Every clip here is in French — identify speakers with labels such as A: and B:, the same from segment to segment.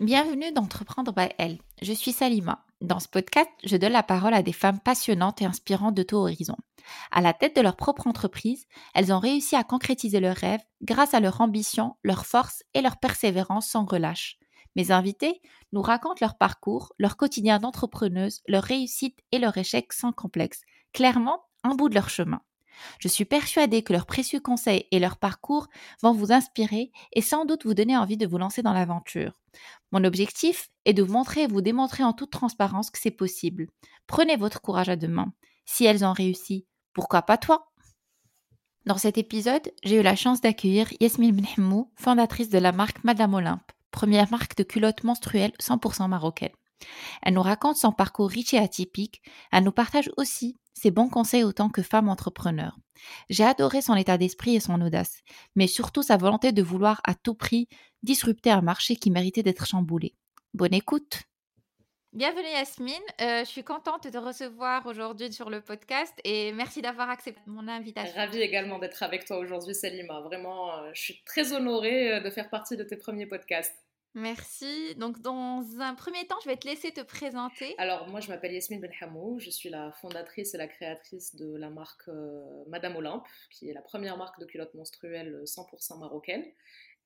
A: Bienvenue d'Entreprendre by Elle. Je suis Salima. Dans ce podcast, je donne la parole à des femmes passionnantes et inspirantes de tout horizon. À la tête de leur propre entreprise, elles ont réussi à concrétiser leurs rêves grâce à leur ambition, leur force et leur persévérance sans relâche. Mes invités nous racontent leur parcours, leur quotidien d'entrepreneuse, leur réussite et leur échec sans complexe. Clairement, un bout de leur chemin. Je suis persuadée que leurs précieux conseils et leur parcours vont vous inspirer et sans doute vous donner envie de vous lancer dans l'aventure. Mon objectif est de vous montrer et vous démontrer en toute transparence que c'est possible. Prenez votre courage à deux mains. Si elles ont réussi, pourquoi pas toi? Dans cet épisode, j'ai eu la chance d'accueillir Yasmine Benhamou, fondatrice de la marque Madame Olympe, première marque de culottes menstruelles 100% marocaine. Elle nous raconte son parcours riche et atypique. Elle nous partage aussi ses bons conseils autant que femme entrepreneur. J'ai adoré son état d'esprit et son audace, mais surtout sa volonté de vouloir à tout prix disrupter un marché qui méritait d'être chamboulé. Bonne écoute Bienvenue Yasmine, euh, je suis contente de te recevoir aujourd'hui sur le podcast et merci d'avoir accepté mon invitation.
B: Ravie également d'être avec toi aujourd'hui Salima, vraiment euh, je suis très honorée euh, de faire partie de tes premiers podcasts.
A: Merci. Donc, dans un premier temps, je vais te laisser te présenter.
B: Alors, moi, je m'appelle Yasmine Benhamou. Je suis la fondatrice et la créatrice de la marque euh, Madame Olympe, qui est la première marque de culottes menstruelles 100% marocaine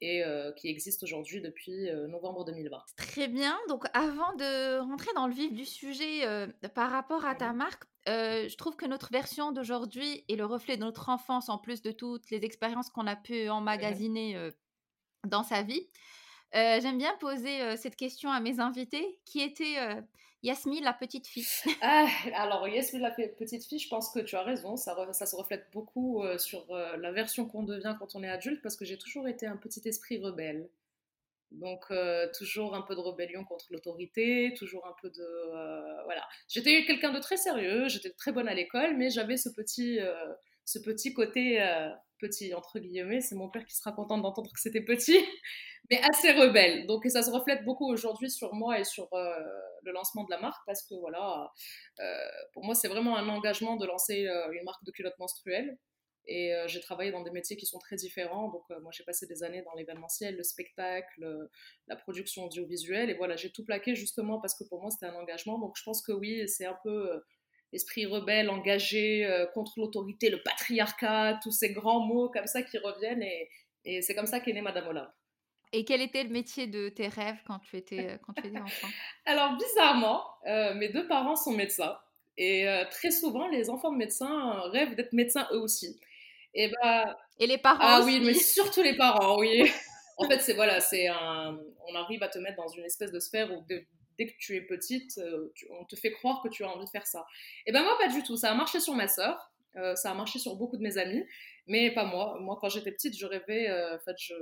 B: et euh, qui existe aujourd'hui depuis euh, novembre 2020.
A: Très bien. Donc, avant de rentrer dans le vif du sujet par rapport à ta marque, je trouve que notre version d'aujourd'hui est le reflet de notre enfance, en plus de toutes les expériences qu'on a pu emmagasiner dans sa vie. Euh, j'aime bien poser euh, cette question à mes invités. Qui était euh, la petite fille?
B: Ah, Alors, Yasmine, la petite fille, je pense que tu as raison. Ça, ça se reflète beaucoup sur la version qu'on devient quand on est adulte, parce que j'ai toujours été un petit esprit rebelle. Donc, toujours un peu de rébellion contre l'autorité, toujours un peu de. voilà. J'étais quelqu'un de très sérieux, j'étais très bonne à l'école, mais j'avais ce petit, ce petit côté petit, entre guillemets. C'est mon père qui sera content d'entendre que c'était petit, mais assez rebelle. Donc, ça se reflète beaucoup aujourd'hui sur moi et sur euh, le lancement de la marque parce que, voilà, euh, pour moi, c'est vraiment un engagement de lancer euh, une marque de culottes menstruelles. Et j'ai travaillé dans des métiers qui sont très différents. Donc, moi, j'ai passé des années dans l'événementiel, le spectacle, la production audiovisuelle. Et voilà, j'ai tout plaqué justement parce que pour moi, c'était un engagement. Donc, je pense que oui, c'est un peu esprit rebelle, engagé contre l'autorité, le patriarcat, tous ces grands mots comme ça qui reviennent. Et, et c'est comme ça qu'est née Madame Olympe.
A: Et quel était le métier de tes rêves quand tu étais, euh, quand tu étais enfant?
B: Alors, bizarrement, euh, mes deux parents sont médecins. Et euh, très souvent, les enfants de médecins rêvent d'être médecins eux aussi.
A: Et, bah, et les parents
B: Ah oui, mais surtout les parents, oui. en fait, c'est voilà, c'est un... on arrive à te mettre dans une espèce de sphère où dès que tu es petite, on te fait croire que tu as envie de faire ça. Et ben moi, pas du tout. Ça a marché sur ma sœur, ça a marché sur beaucoup de mes amis, mais pas moi. Moi, quand j'étais petite, je rêvais, en fait, je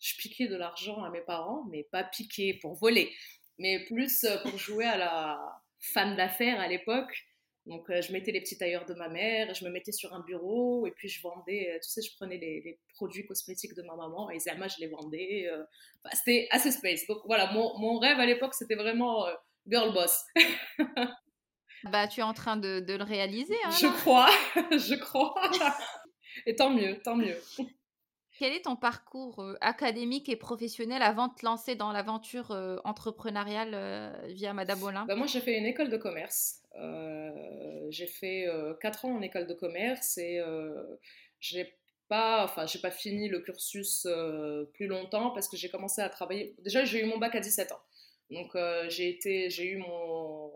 B: je piquais de l'argent à mes parents, mais pas piquer pour voler, mais plus euh, pour jouer à la femme d'affaires à l'époque. Donc, euh, je mettais les petits tailleurs de ma mère, je me mettais sur un bureau et puis je vendais, euh, tu sais, je prenais les, produits cosmétiques de ma maman et Zerma, je les vendais. c'était assez space. Donc, voilà, mon, mon rêve à l'époque, c'était vraiment girl boss.
A: bah, tu es en train de, de le réaliser. Hein,
B: je crois, je crois. Et tant mieux, tant mieux.
A: Quel est ton parcours académique et professionnel avant de te lancer dans l'aventure entrepreneuriale via Madame Olin
B: bah, Moi, j'ai fait une école de commerce. J'ai fait 4 ans en école de commerce et j'ai pas, enfin, j'ai pas fini le cursus plus longtemps parce que j'ai commencé à travailler. Déjà, j'ai eu mon bac à 17 ans. Donc, j'ai été, j'ai eu mon,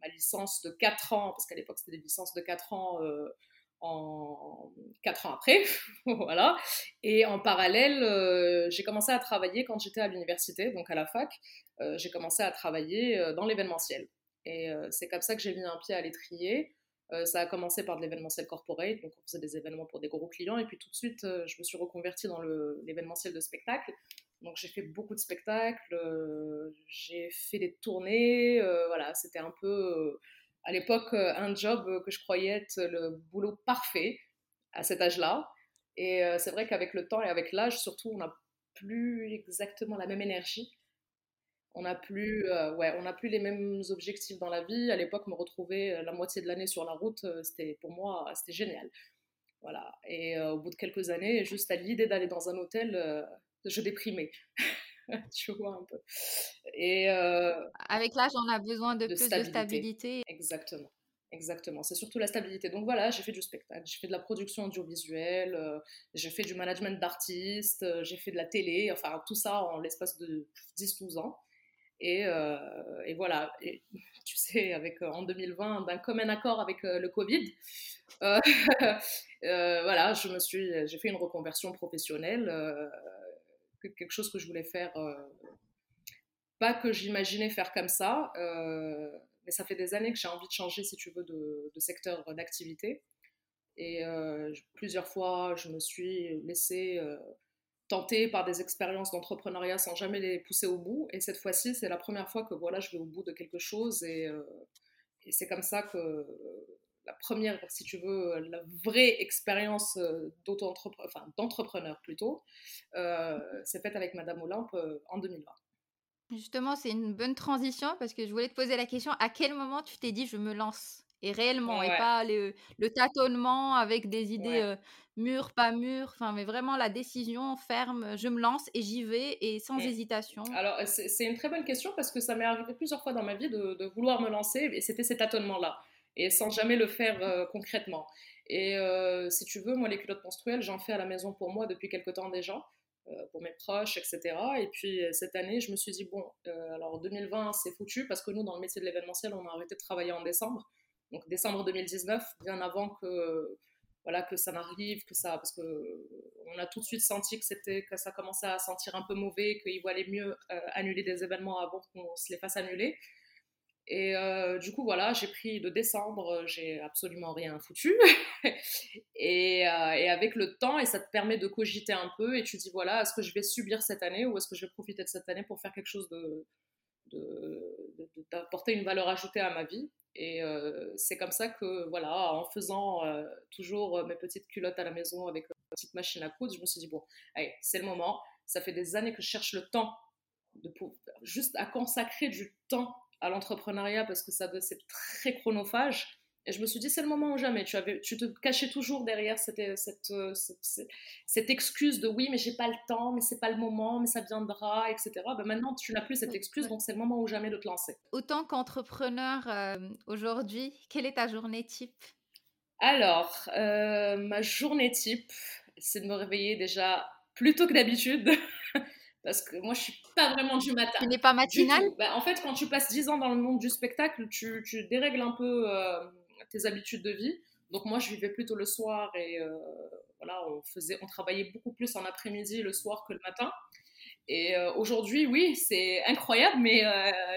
B: ma licence de 4 ans, parce qu'à l'époque, c'était des licences de 4 ans en quatre ans après, voilà. Et en parallèle, euh, j'ai commencé à travailler quand j'étais à l'université, donc à la fac. Euh, j'ai commencé à travailler euh, dans l'événementiel. Et c'est comme ça que j'ai mis un pied à l'étrier. ça a commencé par de l'événementiel corporate, donc on faisait des événements pour des gros clients. Et puis tout de suite, je me suis reconvertie dans l'événementiel de spectacle. Donc j'ai fait beaucoup de spectacles, j'ai fait des tournées, voilà, c'était un peu à l'époque euh, un job euh, que je croyais être le boulot parfait à cet âge-là. Et euh, c'est vrai qu'avec le temps et avec l'âge, surtout, on n'a plus exactement la même énergie. On n'a plus, ouais, on plus les mêmes objectifs dans la vie. À l'époque, me retrouver la moitié de l'année sur la route, c'était pour moi, c'était génial. Voilà. Et au bout de quelques années, juste à l'idée d'aller dans un hôtel, je déprimais. tu vois un peu.
A: Et avec l'âge, on a besoin de, plus de stabilité.
B: Exactement. Exactement, c'est surtout la stabilité. Donc voilà, j'ai fait du spectacle, j'ai fait de la production audiovisuelle, j'ai fait du management d'artistes, j'ai fait de la télé, enfin tout ça en l'espace de 10-12 ans. Et, et voilà, tu sais, avec, en 2020, d'un commun accord avec le Covid, voilà, je me suis, j'ai fait une reconversion professionnelle, quelque chose que je voulais faire, pas que j'imaginais faire comme ça mais ça fait des années que j'ai envie de changer, si tu veux, de, secteur d'activité. Et euh, plusieurs fois, je me suis laissée euh, tenter par des expériences d'entrepreneuriat sans jamais les pousser au bout. Et cette fois-ci, c'est la première fois que voilà, je vais au bout de quelque chose. Et, euh, c'est comme ça que la première, si tu veux, la vraie expérience d'entrepreneur plutôt, s'est faite avec Madame Olympe en 2020.
A: Justement, c'est une bonne transition parce que je voulais te poser la question, à quel moment tu t'es dit je me lance? Et réellement, et pas le, tâtonnement avec des idées mûres, pas mûres, enfin, mais vraiment la décision ferme, je me lance et j'y vais et sans mmh. hésitation.
B: Alors, c'est une très bonne question parce que ça m'est arrivé plusieurs fois dans ma vie de, vouloir me lancer et c'était ces tâtonnements-là et sans jamais le faire concrètement. Et si tu veux, moi, les culottes menstruelles, j'en fais à la maison pour moi depuis quelques temps déjà. Pour mes proches, etc. Et puis cette année, je me suis dit, bon, euh, alors 2020, c'est foutu parce que nous, dans le métier de l'événementiel, on a arrêté de travailler en décembre. Donc décembre 2019, bien avant que voilà que ça n'arrive, que ça, parce que on a tout de suite senti que c'était, que ça commençait à sentir un peu mauvais, qu'il valait mieux annuler des événements avant qu'on se les fasse annuler. Et euh, du coup, voilà, j'ai pris de décembre, j'ai absolument rien foutu. et, euh, et, avec le temps, et ça te permet de cogiter un peu, et tu dis, voilà, est-ce que je vais subir cette année ou est-ce que je vais profiter de cette année pour faire quelque chose de, d'apporter une valeur ajoutée à ma vie? Et euh, c'est comme ça que, voilà, en faisant toujours mes petites culottes à la maison avec une petite machine à coudre, je me suis dit, bon, allez, c'est le moment. Ça fait des années que je cherche le temps, de, juste à consacrer du temps à l'entrepreneuriat parce que ça c'est très chronophage. Et je me suis dit, c'est le moment ou jamais. Tu, avais, tu te cachais toujours derrière cette, cette, cette, excuse de oui, mais j'ai pas le temps, mais c'est pas le moment, mais ça viendra, etc. Ben maintenant, tu n'as plus cette excuse, donc c'est le moment ou jamais de te lancer.
A: Autant qu'entrepreneur euh, aujourd'hui, quelle est ta journée type?
B: Alors, euh, ma journée type, c'est de me réveiller déjà plus tôt que d'habitude. Parce que moi, je suis pas vraiment du matin.
A: Tu n'es pas matinale?
B: Bah, En fait, quand tu passes 10 ans dans le monde du spectacle, tu, tu dérègles un peu euh, tes habitudes de vie. Donc moi, je vivais plutôt le soir et euh, voilà, on, faisait, on travaillait beaucoup plus en après-midi le soir que le matin. Et euh, aujourd'hui, oui, c'est incroyable, mais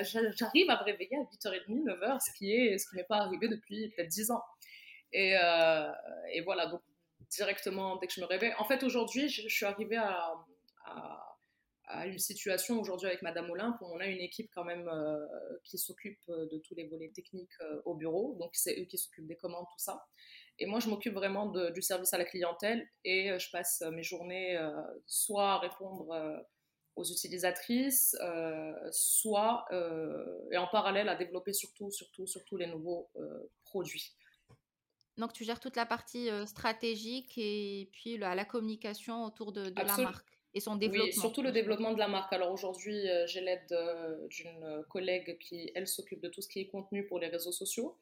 B: j'arrive à me réveiller à 8h30, 9h, ce qui est ce qui pas arrivé depuis peut-être 10 ans. Et, voilà, donc directement dès que je me réveille. En fait, aujourd'hui, je, suis arrivée à à une situation aujourd'hui avec Madame Olympe où on a une équipe quand même euh, qui s'occupe euh, de tous les volets techniques euh, au bureau. Donc c'est eux qui s'occupent des commandes, tout ça. Et moi, je m'occupe vraiment du service à la clientèle et je passe mes journées soit à répondre aux utilisatrices, soit et en parallèle à développer surtout, surtout, surtout les nouveaux produits.
A: Donc tu gères toute la partie stratégique et puis la, la communication autour de, de la marque et son développement. Oui,
B: surtout le développement de la marque. Alors aujourd'hui, euh, j'ai l'aide euh, d'une collègue qui, elle, s'occupe de tout ce qui est contenu pour les réseaux sociaux.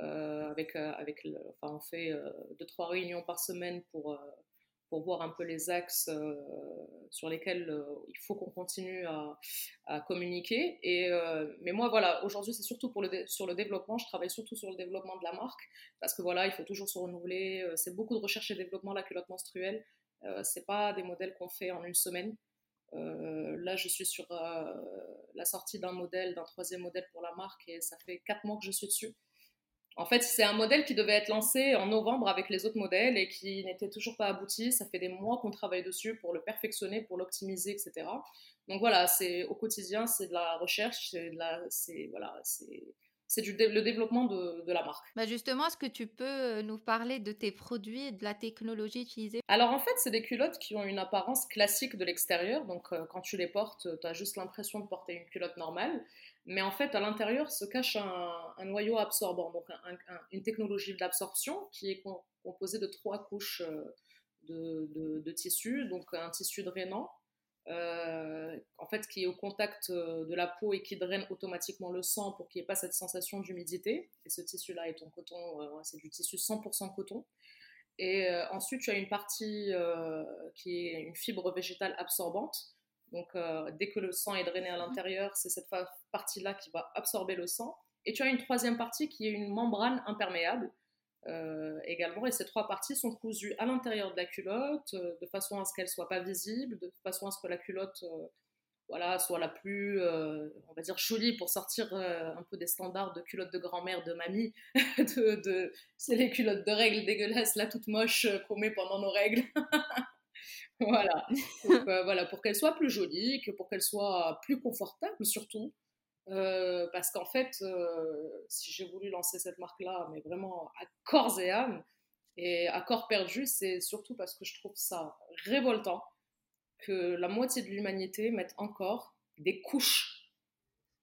B: Euh, avec, avec enfin, on fait deux, trois réunions par semaine pour, pour voir un peu les axes sur lesquels il faut qu'on continue à, à, communiquer. Et, mais moi, voilà, aujourd'hui, c'est surtout pour le sur le développement. Je travaille surtout sur le développement de la marque parce que voilà, il faut toujours se renouveler. C'est beaucoup de recherche et développement, la culotte menstruelle. Euh, c'est pas des modèles qu'on fait en une semaine. Euh, là, je suis sur euh, la sortie d'un modèle, d'un troisième modèle pour la marque et ça fait quatre mois que je suis dessus. En fait, c'est un modèle qui devait être lancé en novembre avec les autres modèles et qui n'était toujours pas abouti. Ça fait des mois qu'on travaille dessus pour le perfectionner, pour l'optimiser, etc. Donc voilà, c'est au quotidien, c'est de la recherche, c'est c'est voilà, c'est c'est le développement de, la marque.
A: Bah justement, est-ce que tu peux euh, nous parler de tes produits et de la technologie utilisée?
B: Alors en fait, c'est des culottes qui ont une apparence classique de l'extérieur. Donc euh, quand tu les portes, tu as juste l'impression de porter une culotte normale. Mais en fait, à l'intérieur se cache un, noyau absorbant, donc une technologie d'absorption qui est composée de trois couches euh, de, de, de, tissu. Donc un tissu drainant, en fait, qui est au contact de la peau et qui draine automatiquement le sang pour qu'il n'y ait pas cette sensation d'humidité. Et ce tissu-là est en coton, c'est du tissu 100% coton. Et ensuite, tu as une partie qui est une fibre végétale absorbante. Donc, dès que le sang est drainé à mmh. l'intérieur, c'est cette partie-là qui va absorber le sang. Et tu as une troisième partie qui est une membrane imperméable euh, également. Et ces trois parties sont cousues à l'intérieur de la culotte, euh, de façon à ce qu'elles ne soient pas visibles, de façon à ce que la culotte euh, voilà, soit la plus, on va dire, jolie pour sortir un peu des standards de culottes de grand-mère, de mamie. de, c'est les culottes de règles dégueulasses, là, toutes moches qu'on met pendant nos règles. voilà. voilà, pour qu'elles soient plus jolies, que pour qu'elles soient plus confortables surtout. Euh, parce qu'en fait, euh, si j'ai voulu lancer cette marque-là, mais vraiment à corps et âme, et à corps perdu, c'est surtout parce que je trouve ça révoltant que la moitié de l'humanité mette encore des couches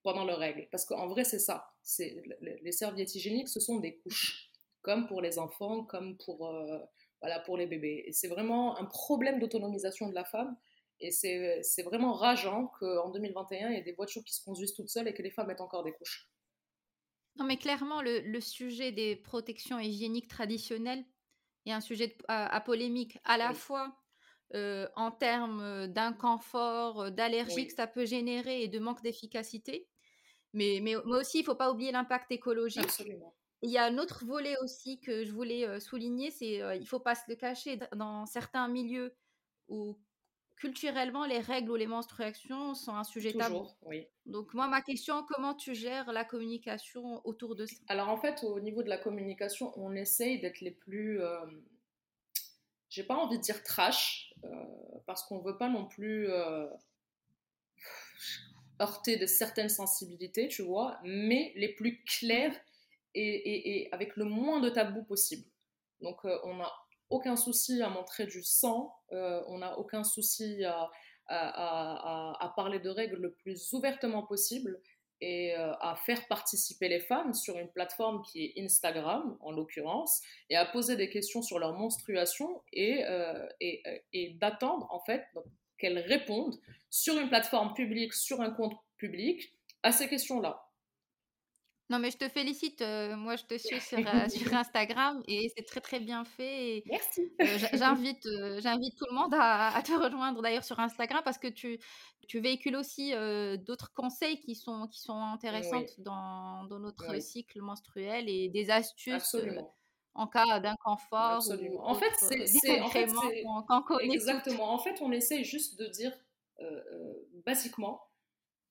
B: pendant leurs règles. Parce qu'en vrai, c'est ça. Les serviettes hygiéniques, ce sont des couches, comme pour les enfants, comme pour, euh, voilà, pour les bébés. Et c'est vraiment un problème d'autonomisation de la femme et c'est vraiment rageant qu'en 2021, il y ait des voitures qui se conduisent toutes seules et que les femmes mettent encore des couches.
A: Non, mais clairement, le, sujet des protections hygiéniques traditionnelles est un sujet à, polémique, à la fois euh, en termes d'inconfort, euh, d'allergie que ça peut générer et de manque d'efficacité. Mais, mais, aussi, il ne faut pas oublier l'impact écologique.
B: Absolument.
A: Il y a un autre volet aussi que je voulais euh, souligner, c'est il ne faut pas se le cacher, dans certains milieux où culturellement, les règles ou les menstruations sont un sujet
B: Toujours, tabou. Oui.
A: Donc moi, ma question, comment tu gères la communication autour de ça?
B: Alors en fait, au niveau de la communication, on essaye d'être les plus... Euh, j'ai pas envie de dire trash, euh, parce qu'on veut pas non plus euh, heurter de certaines sensibilités, tu vois, mais les plus clairs et, et avec le moins de tabou possible. Donc on a aucun souci à montrer du sang, euh, on n'a aucun souci à, parler de règles le plus ouvertement possible et euh, à faire participer les femmes sur une plateforme qui est Instagram en l'occurrence et à poser des questions sur leur menstruation et, euh, et d'attendre en fait qu'elles répondent sur une plateforme publique, sur un compte public à ces questions-là.
A: Non, mais je te félicite. Euh, moi, je te suis sur, euh, sur Instagram et c'est très, très bien fait.
B: Merci.
A: Euh, j'invite, j'invite tout le monde à, te rejoindre d'ailleurs sur Instagram parce que tu, tu véhicules aussi d'autres conseils qui sont, qui sont intéressants dans, dans, notre cycle menstruel et des astuces en cas d'inconfort.
B: Absolument. en fait, c'est. En fait, exactement. En fait, on essaie juste de dire, basiquement,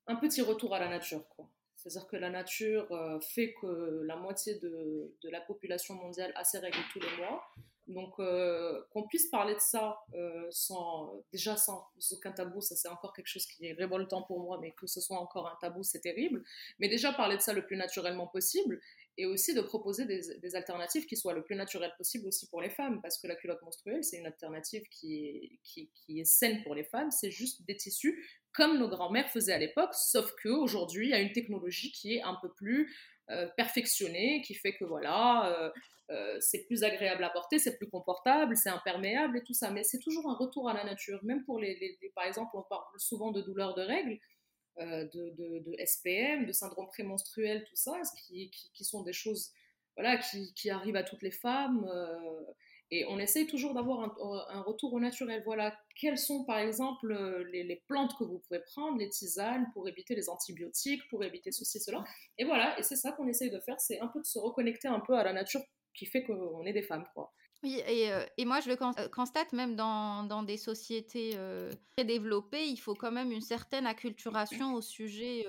B: un petit retour à la nature. Quoi. C'est-à-dire que la nature euh, fait que la moitié de, la population mondiale a ses règles tous les mois. Donc euh, qu'on puisse parler de ça euh, sans, déjà sans aucun tabou, ça c'est encore quelque chose qui est révoltant pour moi, mais que ce soit encore un tabou, c'est terrible. Mais déjà parler de ça le plus naturellement possible et aussi de proposer des, alternatives qui soient le plus naturelles possible aussi pour les femmes, parce que la culotte menstruelle, c'est une alternative qui est, qui, est saine pour les femmes, c'est juste des tissus comme nos grands-mères faisaient à l'époque, sauf qu'aujourd'hui, il y a une technologie qui est un peu plus euh, perfectionnée, qui fait que voilà, euh, euh, c'est plus agréable à porter, c'est plus confortable, c'est imperméable et tout ça. Mais c'est toujours un retour à la nature. Même pour les, par exemple, on parle souvent de douleurs de règles, de, SPM, de syndrome prémenstruel, tout ça, qui, qui, sont des choses voilà, qui, qui, arrivent à toutes les femmes. Et on essaye toujours d'avoir un, retour au naturel. Voilà, quelles sont par exemple les, plantes que vous pouvez prendre, les tisanes pour éviter les antibiotiques, pour éviter ceci, cela. Et voilà, et c'est ça qu'on essaye de faire, c'est un peu de se reconnecter un peu à la nature qui fait qu'on est des femmes, quoi.
A: Oui, et, euh, et, moi je le euh, constate même dans, dans des sociétés euh, très développées, il faut quand même une certaine acculturation au sujet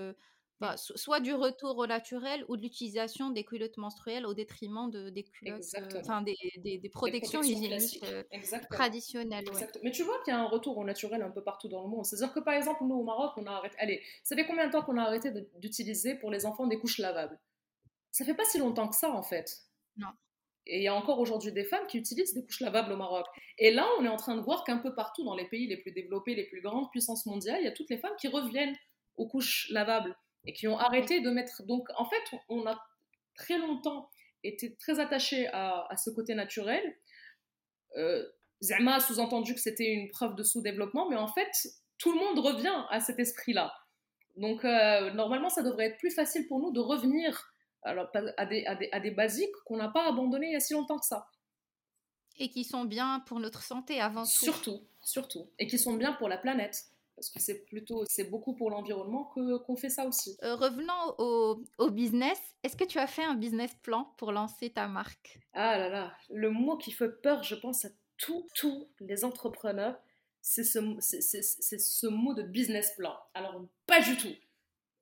A: bah, soit du retour au naturel ou de l'utilisation des culottes menstruelles au détriment de, des culottes, euh, enfin des, des, protections, hygiéniques euh, traditionnelles.
B: Mais tu vois qu'il y a un retour au naturel un peu partout dans le monde. C'est-à-dire que par exemple, nous au Maroc, on a arrêté. Allez, ça fait combien de temps qu'on a arrêté d'utiliser pour les enfants des couches lavables? Ça fait pas si longtemps que ça en fait.
A: Non.
B: Et il y a encore aujourd'hui des femmes qui utilisent des couches lavables au Maroc. Et là, on est en train de voir qu'un peu partout dans les pays les plus développés, les plus grandes puissances mondiales, il y a toutes les femmes qui reviennent aux couches lavables et qui ont arrêté de mettre. Donc, en fait, on a très longtemps été très attaché à, ce côté naturel. Euh, Zama a sous-entendu que c'était une preuve de sous-développement, mais en fait, tout le monde revient à cet esprit-là. Donc, euh, normalement, ça devrait être plus facile pour nous de revenir alors, à, des, à, des, à des basiques qu'on n'a pas abandonnés il y a si longtemps que ça.
A: Et qui sont bien pour notre santé avant tout.
B: Surtout, surtout. Et qui sont bien pour la planète parce que c'est plutôt, c'est beaucoup pour l'environnement que, qu'on fait ça aussi.
A: Euh, revenons au, au business. Est-ce que tu as fait un business plan pour lancer ta marque?
B: Ah là là, le mot qui fait peur, je pense à tous, tous les entrepreneurs, c'est ce, c'est, c'est, ce mot de business plan. Alors, pas du tout.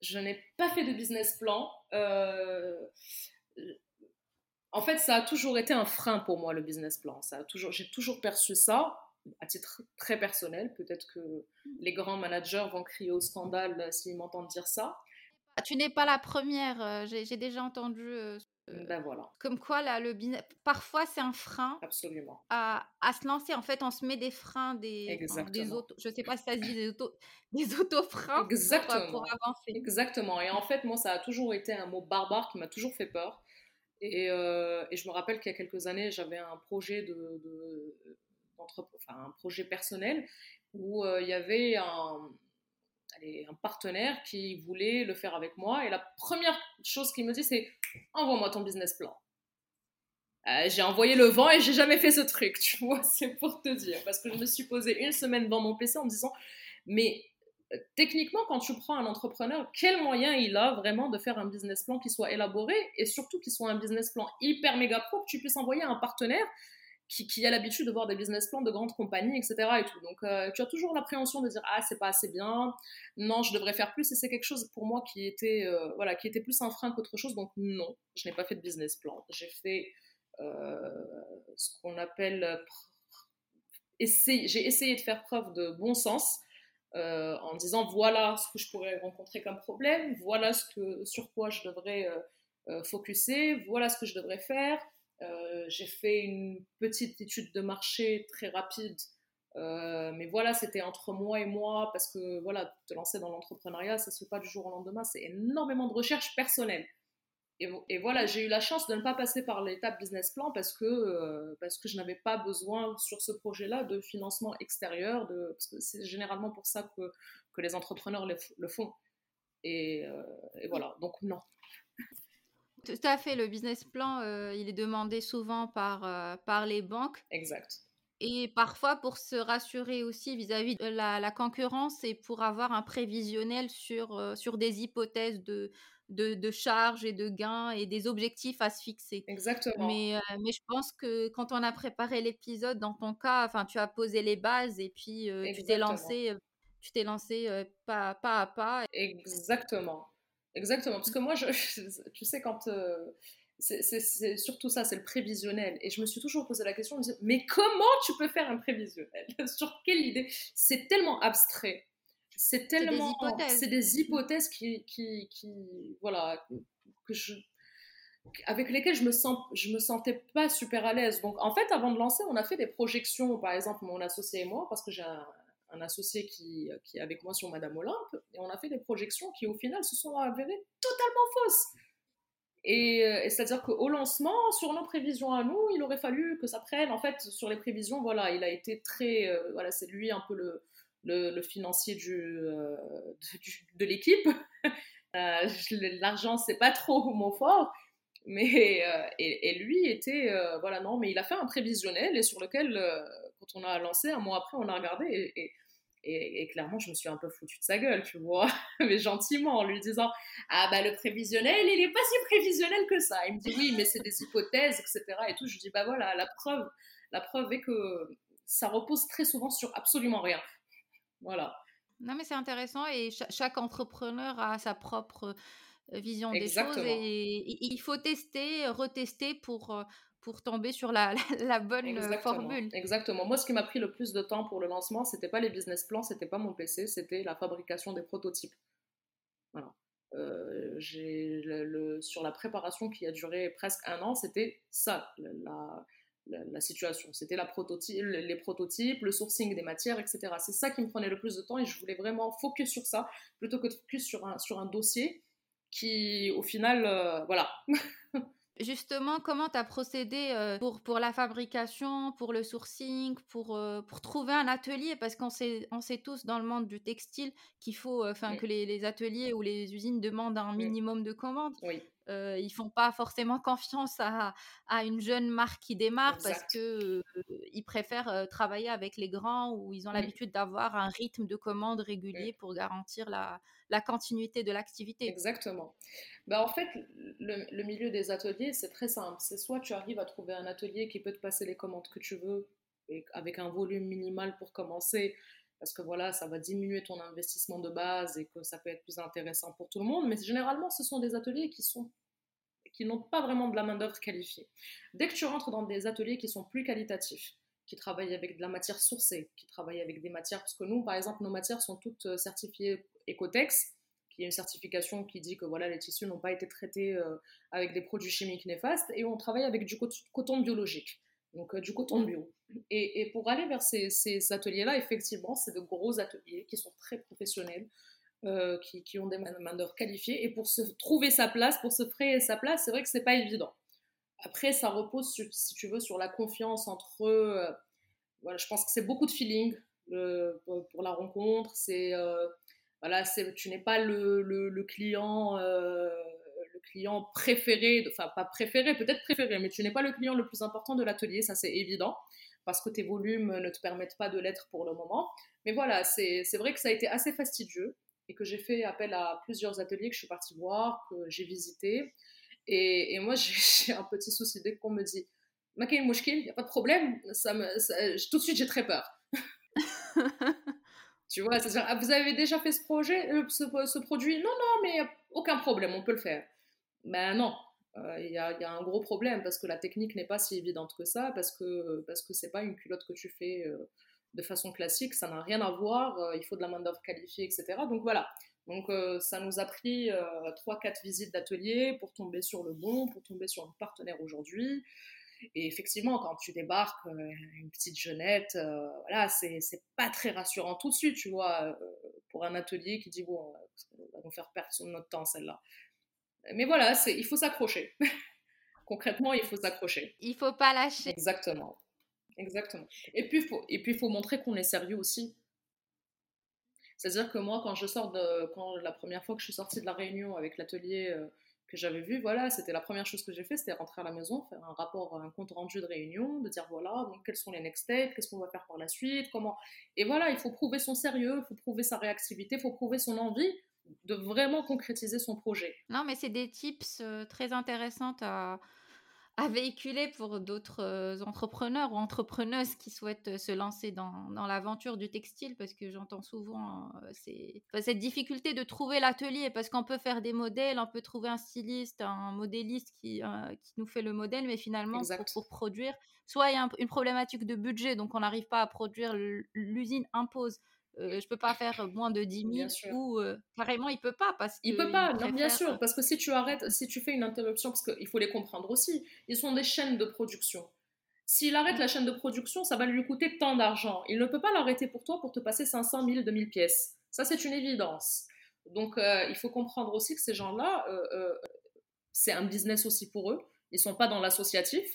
B: Je n'ai pas fait de business plan. Euh, en fait, ça a toujours été un frein pour moi, le business plan. Ça a toujours, j'ai toujours perçu ça à titre très personnel, peut-être que les grands managers vont crier au scandale euh, s'ils m'entendent dire ça.
A: Ah, tu n'es pas la première, euh, j'ai déjà entendu. Euh,
B: ben voilà.
A: Comme quoi, là, le parfois c'est un frein.
B: Absolument.
A: À, à, se lancer. En fait, on se met des freins, des, des autos. Je sais pas si ça se dit des autos, des auto-freins
B: Exactement. Pour, avancer. Exactement. Et en fait, moi, ça a toujours été un mot barbare qui m'a toujours fait peur. Et, et, je me rappelle qu'il y a quelques années, j'avais un projet de, de enfin, un projet personnel où euh, il y avait un, un partenaire qui voulait le faire avec moi. Et la première chose qu'il me dit, c'est envoie-moi ton business plan. Euh, j'ai envoyé le vent et j'ai jamais fait ce truc, tu vois, c'est pour te dire. Parce que je me suis posé une semaine devant mon PC en me disant, mais euh, techniquement, quand tu prends un entrepreneur, quel moyen il a vraiment de faire un business plan qui soit élaboré et surtout qui soit un business plan hyper méga pro que tu puisses envoyer à un partenaire qui, a l'habitude de voir des business plans de grandes compagnies, etc. Donc, euh, tu as toujours l'appréhension de dire ah c'est pas assez bien, non je devrais faire plus. Et c'est quelque chose pour moi qui était euh, voilà qui était plus un frein qu'autre chose. Donc non, je n'ai pas fait de business plan. J'ai fait euh, ce qu'on appelle j'ai essayé de faire preuve de bon sens. en disant voilà ce que je pourrais rencontrer comme problème, voilà ce que, sur quoi je devrais focuser, voilà ce que je devrais faire, euh, j'ai fait une petite étude de marché très rapide, euh, mais voilà, c'était entre moi et moi, parce que voilà, te lancer dans l'entrepreneuriat, ça se fait pas du jour au lendemain, c'est énormément de recherche personnelle. Et, voilà, j'ai eu la chance de ne pas passer par l'étape business plan parce que, euh, parce que je n'avais pas besoin sur ce projet-là de financement extérieur, parce que c'est généralement pour ça que, que les entrepreneurs le, font. Et, voilà, donc non.
A: Tout à fait, le business plan, euh, il est demandé souvent par, euh, par les banques.
B: Exact.
A: Et parfois pour se rassurer aussi vis-à-vis de la, concurrence et pour avoir un prévisionnel sur, euh, sur des hypothèses de, de, charges et de gains et des objectifs à se fixer.
B: Exactement.
A: Mais, mais je pense que quand on a préparé l'épisode, dans ton cas, enfin, tu as posé les bases et puis tu t'es lancé, tu t'es lancé pas, pas à pas.
B: Exactement. Exactement, parce que moi, je, tu sais, quand... Euh, c'est surtout ça, c'est le prévisionnel. Et je me suis toujours posé la question, mais comment tu peux faire un prévisionnel? Sur quelle idée? C'est tellement abstrait. C'est tellement... C'est des hypothèses qui, qui, qui, voilà, que je, avec lesquelles je me sens, je me sentais pas super à l'aise. Donc, en fait, avant de lancer, on a fait des projections, par exemple, mon associé et moi, parce que j'ai un, un associé qui, qui, est avec moi sur Madame Olympe, et on a fait des projections qui, au final, se sont avérées totalement fausses. Et, euh, c'est-à-dire qu'au lancement, sur nos prévisions à nous, il aurait fallu que ça prenne. En fait, sur les prévisions, voilà, il a été très. Euh, voilà, c'est lui un peu le, le, financier du, euh, de, l'équipe. L'argent, c'est pas trop mon fort. Mais, et, lui était. voilà, non, mais il a fait un prévisionnel et sur lequel on a lancé, un mois après, on a regardé et, et, clairement, je me suis un peu foutu de sa gueule, tu vois, mais gentiment, en lui disant Ah bah le prévisionnel, il est pas si prévisionnel que ça. Il me dit Oui, mais c'est des hypothèses, etc. Et tout. Je lui dis Bah voilà, la preuve, la preuve est que ça repose très souvent sur absolument rien. Voilà.
A: Non, mais c'est intéressant et chaque entrepreneur a sa propre euh, vision des choses et il faut tester, retester pour euh, pour tomber sur la, la, bonne euh, formule.
B: Exactement. Moi, ce qui m'a pris le plus de temps pour le lancement, c'était pas les business plans, c'était pas mon PC, c'était la fabrication des prototypes. Voilà. Euh, j'ai le, sur la préparation qui a duré presque un an, c'était ça, la, la, situation. C'était la prototype, les prototypes, le sourcing des matières, etc. C'est ça qui me prenait le plus de temps et je voulais vraiment focus sur ça plutôt que de focus sur un, sur un dossier qui, au final, euh, voilà.
A: Juste justement, comment tu as procédé pour, pour la fabrication, pour le sourcing, pour, pour trouver un atelier? Parce qu'on sait, on sait tous dans le monde du textile qu'il faut, enfin, que les, les, ateliers ou les usines demandent un minimum de commandes.
B: Oui.
A: Euh, ils font pas forcément confiance à, à, une jeune marque qui démarre parce que ils préfèrent travailler avec les grands où ils ont l'habitude d'avoir un rythme de commande régulier pour garantir la, la continuité de l'activité.
B: Exactement. Bah, en fait, le, le milieu des ateliers, c'est très simple. C'est soit tu arrives à trouver un atelier qui peut te passer les commandes que tu veux et avec un volume minimal pour commencer, parce que voilà, ça va diminuer ton investissement de base et que ça peut être plus intéressant pour tout le monde. Mais généralement, ce sont des ateliers qui sont qui n'ont pas vraiment de la main-d'œuvre qualifiée. Dès que tu rentres dans des ateliers qui sont plus qualitatifs, qui travaillent avec de la matière sourcée, qui travaillent avec des matières, parce que nous, par exemple, nos matières sont toutes euh, certifiées Ecotex, qui est une certification qui dit que voilà, les tissus n'ont pas été traités euh, avec des produits chimiques néfastes, et on travaille avec du coton biologique donc euh, du coton bio. Et, pour aller vers ces, ateliers-là, effectivement, c'est de gros ateliers qui sont très professionnels, euh, qui, ont des main-d'œuvre qualifiées. Et pour se trouver sa place, pour se frayer sa place, c'est vrai que c'est pas évident. Après, ça repose, si tu veux, sur la confiance entre eux. Euh, voilà, je pense que c'est beaucoup de feeling pour, la rencontre. C'est voilà, tu n'es pas le, le client client préféré, enfin pas préféré, peut-être préféré, mais tu n'es pas le client le plus important de l'atelier, ça c'est évident, parce que tes volumes ne te permettent pas de l'être pour le moment. Mais voilà, c'est vrai que ça a été assez fastidieux et que j'ai fait appel à plusieurs ateliers que je suis partie voir, que j'ai visité. Et, et, moi, j'ai un petit souci dès qu'on me dit Makaï Mouchkil, il n'y a pas de problème, ça me, tout de suite j'ai très peur. tu vois, c'est-à-dire, ah, vous avez déjà fait ce projet, euh, ce, ce, produit? Non, non, mais aucun problème, on peut le faire. Ben non, euh, il y, a, y, a un gros problème parce que la technique n'est pas si évidente que ça, parce que parce que c'est pas une culotte que tu fais euh, de façon classique, ça n'a rien à voir, euh, il faut de la main d'œuvre qualifiée, etc. Donc voilà. Donc ça nous a pris 3-4 visites d'atelier pour tomber sur le bon, pour tomber sur un partenaire aujourd'hui. Et effectivement, quand tu débarques, une petite jeunette, voilà, c'est pas très rassurant tout de suite, tu vois, pour un atelier qui dit bon, on va nous faire perdre notre temps celle-là. Mais voilà, il faut s'accrocher. Concrètement, il faut s'accrocher.
A: Il faut pas lâcher.
B: Exactement. Exactement. Et puis, et puis, il faut montrer qu'on est sérieux aussi. C'est-à-dire que moi, quand je sors de, quand la première fois que je suis sortie de la réunion avec l'atelier euh, que j'avais vu, voilà, c'était la première chose que j'ai fait, c'était rentrer à la maison, faire un rapport, un compte rendu de réunion, de dire voilà, donc quels sont les next steps, qu'est-ce qu'on va faire par la suite, comment. Et voilà, il faut prouver son sérieux, il faut prouver sa réactivité, il faut prouver son envie de vraiment concrétiser son projet.
A: Non, mais c'est des tips euh, très intéressants à, à véhiculer pour d'autres euh, entrepreneurs ou entrepreneuses qui souhaitent euh, se lancer dans, dans l'aventure du textile parce que j'entends souvent c'est cette difficulté de trouver l'atelier parce qu'on peut faire des modèles, on peut trouver un styliste, un modéliste qui, qui nous fait le modèle, mais finalement pour, pour, produire, soit il y a une problématique de budget, donc on n'arrive pas à produire, l'usine impose euh, je peux pas faire moins de 10 000 ou euh, carrément il peut pas parce
B: il peut pas. Non, bien sûr parce que si tu arrêtes si tu fais une interruption parce qu'il faut les comprendre aussi ils sont des chaînes de production. S'il arrête la chaîne de production ça va lui coûter tant d'argent. Il ne peut pas l'arrêter pour toi pour te passer 500 000 2000 pièces. Ça c'est une évidence. Donc euh, il faut comprendre aussi que ces gens là c'est un business aussi pour eux. Ils sont pas dans l'associatif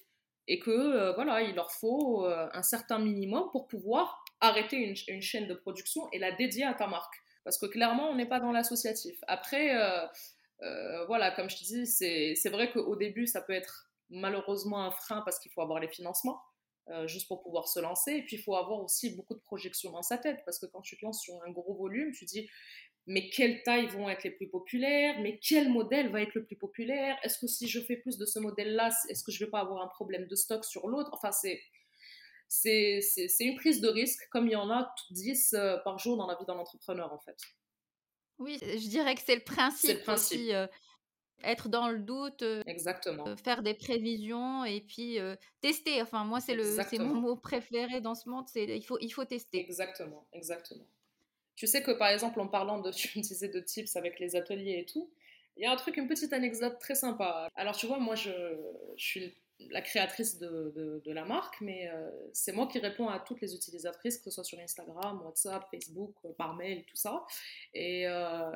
B: et que voilà il leur faut un certain minimum pour pouvoir arrêter une, chaîne de production et la dédier à ta marque. Parce que clairement, on n'est pas dans l'associatif. Après, euh, euh, voilà, comme je te dis, c'est vrai qu'au début, ça peut être malheureusement un frein parce qu'il faut avoir les financements. Euh, juste pour pouvoir se lancer. Et puis, il faut avoir aussi beaucoup de projections dans sa tête, parce que quand tu te lances sur un gros volume, tu dis, mais quelles tailles vont être les plus populaires? Mais quel modèle va être le plus populaire? Est-ce que si je fais plus de ce modèle-là, est-ce que je vais pas avoir un problème de stock sur l'autre? Enfin, c'est c'est une prise de risque, comme il y en a 10 euh, par jour dans la vie d'un entrepreneur, en fait.
A: Oui, je dirais que c'est le principe. Aussi, euh, être dans le doute, euh,
B: Exactement.
A: faire des prévisions et puis tester. Enfin, moi, c'est mon mot préféré dans ce monde, c'est il faut, il faut tester.
B: Exactement, exactement. Tu sais que par exemple, en parlant de, tu disais de tips avec les ateliers et tout, il y a un truc, une petite anecdote très sympa. Alors, tu vois, moi, je, je suis la créatrice de, de, la marque, mais euh, c'est moi qui réponds à toutes les utilisatrices, que ce soit sur Instagram, WhatsApp, Facebook, euh, par mail, tout ça. Et, euh,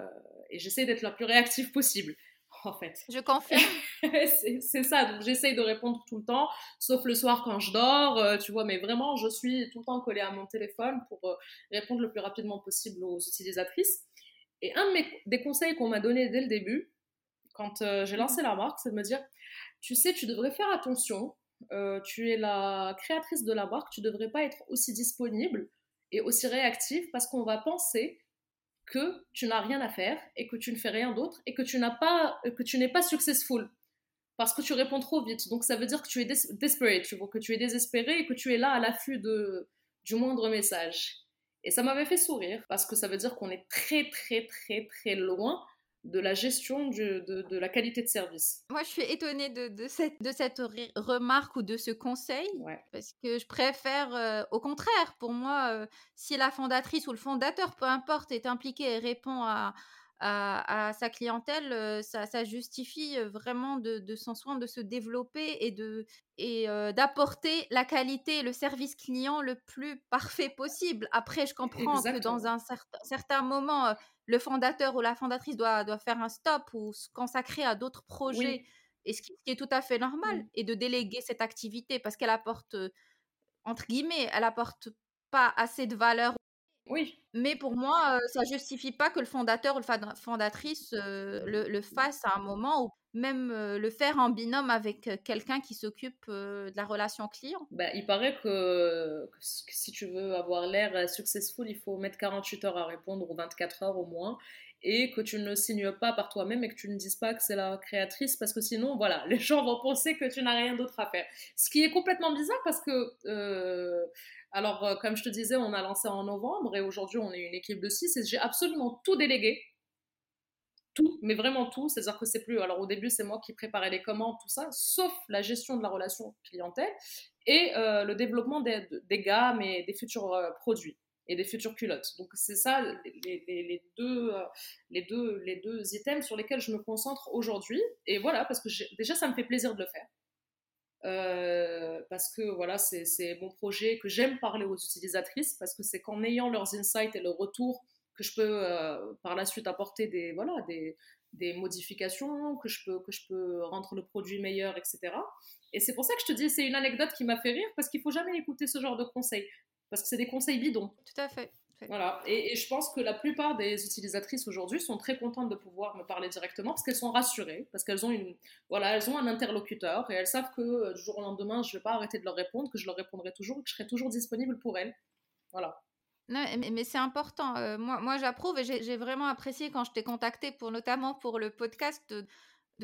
B: et j'essaie d'être la plus réactive possible. en fait.
A: Je confirme.
B: c'est ça, donc j'essaye de répondre tout le temps, sauf le soir quand je dors, euh, tu vois, mais vraiment, je suis tout le temps collée à mon téléphone pour répondre le plus rapidement possible aux utilisatrices. Et un des conseils qu'on m'a donné dès le début, quand euh, j'ai lancé la marque, c'est de me dire, tu sais, tu devrais faire attention, tu es la créatrice de la marque, tu devrais pas être aussi disponible et aussi réactive parce qu'on va penser que tu n'as rien à faire et que tu ne fais rien d'autre et que tu n'as pas que tu n'es pas successful parce que tu réponds trop vite. Donc ça veut dire que tu es desperate, que tu es désespéré et que tu es là à l'affût de du moindre message. Et ça m'avait fait sourire parce que ça veut dire qu'on est très très très très loin de la gestion de, de, la qualité de service.
A: Moi, je suis étonnée de, de cette, de cette remarque ou de ce conseil, parce que je préfère, euh, au contraire, pour moi, euh, si la fondatrice ou le fondateur, peu importe, est impliqué et répond à, à, sa clientèle, euh, ça, ça, justifie vraiment de, de son soin de se développer et de et d'apporter la qualité et le service client le plus parfait possible. Après, je comprends que dans un certain, certain moment, le fondateur ou la fondatrice doit, doit faire un stop ou se consacrer à d'autres projets, et ce qui, est tout à fait normal, et de déléguer cette activité parce qu'elle apporte, entre guillemets, elle apporte pas assez de valeur.
B: Oui.
A: Mais pour moi, ça justifie pas que le fondateur ou la fondatrice le, le, fasse à un moment où même le faire en binôme avec quelqu'un qui s'occupe de la relation client
B: bah, Il paraît que, si tu veux avoir l'air successful, il faut mettre 48 heures à répondre ou 24 heures au moins et que tu ne signes pas par toi-même et que tu ne dises pas que c'est la créatrice parce que sinon, voilà, les gens vont penser que tu n'as rien d'autre à faire. Ce qui est complètement bizarre parce que... alors, comme je te disais, on a lancé en novembre et aujourd'hui, on est une équipe de 6 et j'ai absolument tout délégué tout, mais vraiment tout. C'est-à-dire que c'est plus. Alors au début, c'est moi qui préparais les commandes, tout ça, sauf la gestion de la relation clientèle et euh, le développement des, gammes et des futurs euh, produits et des futures culottes. Donc c'est ça les, deux, euh, les, deux, les deux items sur lesquels je me concentre aujourd'hui. Et voilà, parce que déjà, ça me fait plaisir de le faire. Parce que voilà, c'est mon projet que j'aime parler aux utilisatrices, parce que c'est qu'en ayant leurs insights et leurs retours que je peux euh, par la suite apporter des, voilà, des, des, modifications, que je, peux, que je peux rendre le produit meilleur, etc. Et c'est pour ça que je te dis, c'est une anecdote qui m'a fait rire, parce qu'il faut jamais écouter ce genre de conseils, parce que c'est des conseils bidons.
A: Tout à fait.
B: Voilà, et, je pense que la plupart des utilisatrices aujourd'hui sont très contentes de pouvoir me parler directement parce qu'elles sont rassurées, parce qu'elles ont une, voilà, elles ont un interlocuteur et elles savent que euh, du jour au lendemain, je ne vais pas arrêter de leur répondre, que je leur répondrai toujours, que je serai toujours disponible pour elles. Voilà.
A: Non, mais, c'est important. Euh, moi, moi j'approuve et j'ai vraiment apprécié quand je t'ai contacté pour notamment pour le podcast de,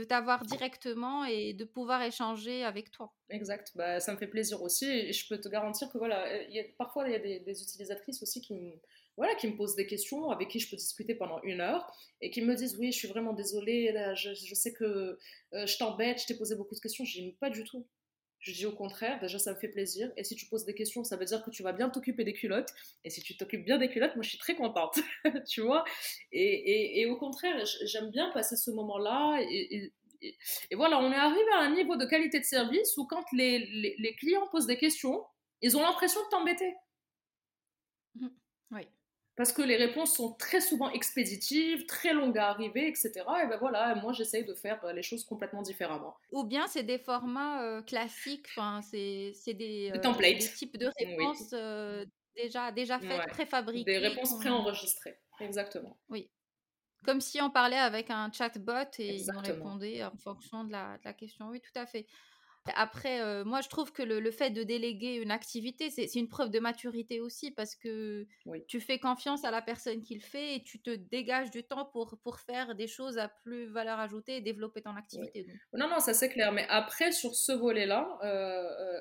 A: t'avoir directement et de pouvoir échanger avec toi.
B: Exact. Bah, ça me fait plaisir aussi et je peux te garantir que voilà, y a, parfois il y a des, utilisatrices aussi qui me voilà, qui me posent des questions, avec qui je peux discuter pendant une heure, et qui me disent oui, je suis vraiment désolée, je, je sais que euh, je t'embête, je t'ai posé beaucoup de questions. Je dis pas du tout. Je dis au contraire, déjà ça me fait plaisir. Et si tu poses des questions, ça veut dire que tu vas bien t'occuper des culottes. Et si tu t'occupes bien des culottes, moi je suis très contente, tu vois. Et, au contraire, j'aime bien passer ce moment-là. Et, voilà, on est arrivé à un niveau de qualité de service où quand les, les, les clients posent des questions, ils ont l'impression de t'embêter.
A: Mmh. Oui
B: parce que les réponses sont très souvent expéditives, très longues à arriver, etc. Et ben voilà, moi j'essaye de faire euh, les choses complètement différemment.
A: Ou bien c'est des formats euh, classiques, enfin c'est des,
B: euh, des,
A: types de réponses déjà déjà faites, préfabriquées.
B: Des réponses préenregistrées, exactement.
A: Oui. Comme si on parlait avec un chatbot et on répondait en fonction de la, de la question. Oui, tout à fait. Après, euh, moi, je trouve que le, fait de déléguer une activité, c'est une preuve de maturité aussi parce que tu fais confiance à la personne qui le fait et tu te dégages du temps pour, pour faire des choses à plus valeur ajoutée et développer ton activité.
B: Non, non, ça c'est clair. Mais après, sur ce volet-là, euh, euh,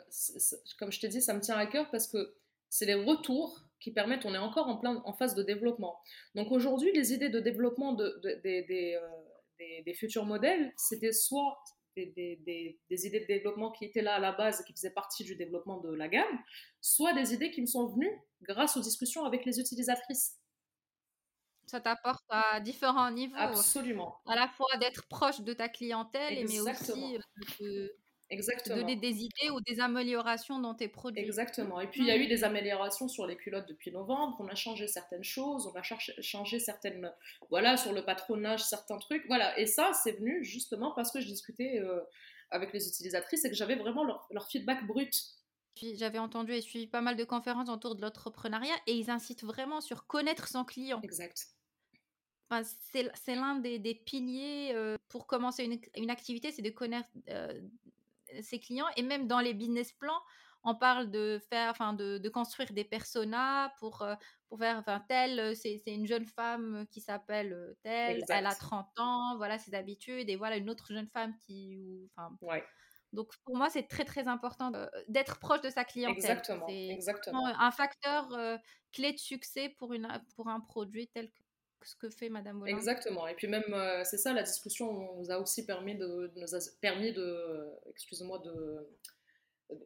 B: comme je t'ai dit, ça me tient à cœur parce que c'est les retours qui permettent, on est encore en, plein, en phase de développement. Donc aujourd'hui, les idées de développement de, des, des futurs modèles, c'était soit des, idées de développement qui étaient là à la base et qui faisaient partie du développement de la gamme, soit des idées qui me sont venues grâce aux discussions avec les utilisatrices.
A: Ça t'apporte à différents niveaux.
B: Absolument.
A: À la fois d'être proche de ta clientèle, mais aussi de
B: Exactement.
A: Donner des idées ou des améliorations dans tes produits.
B: Exactement. Et puis, il y a eu des améliorations sur les culottes depuis novembre. On a changé certaines choses, on a changé certaines. Voilà, sur le patronage, certains trucs. Voilà. Et ça, c'est venu justement parce que je discutais euh, avec les utilisatrices et que j'avais vraiment leur, leur feedback brut.
A: J'avais entendu et suivi pas mal de conférences autour de l'entrepreneuriat et ils incitent vraiment sur connaître son client.
B: Exact.
A: Enfin, c'est l'un des, des, piliers euh, pour commencer une, une activité, c'est de connaître euh, ses clients et même dans les business plans, on parle de faire, enfin, de, de construire des personas pour, euh, pour faire, enfin, telle, c'est une jeune femme qui s'appelle telle, elle a 30 ans, voilà ses habitudes et voilà une autre jeune femme qui, enfin,
B: ouais.
A: Donc pour moi, c'est très très important d'être proche de sa clientèle.
B: Exactement.
A: C'est
B: exactement.
A: un facteur euh, clé de succès pour, une, pour un produit tel que ce que fait Madame Hollande.
B: Exactement. Et puis même, euh, c'est ça, la discussion nous a aussi permis de, nous a permis de, excusez-moi, de,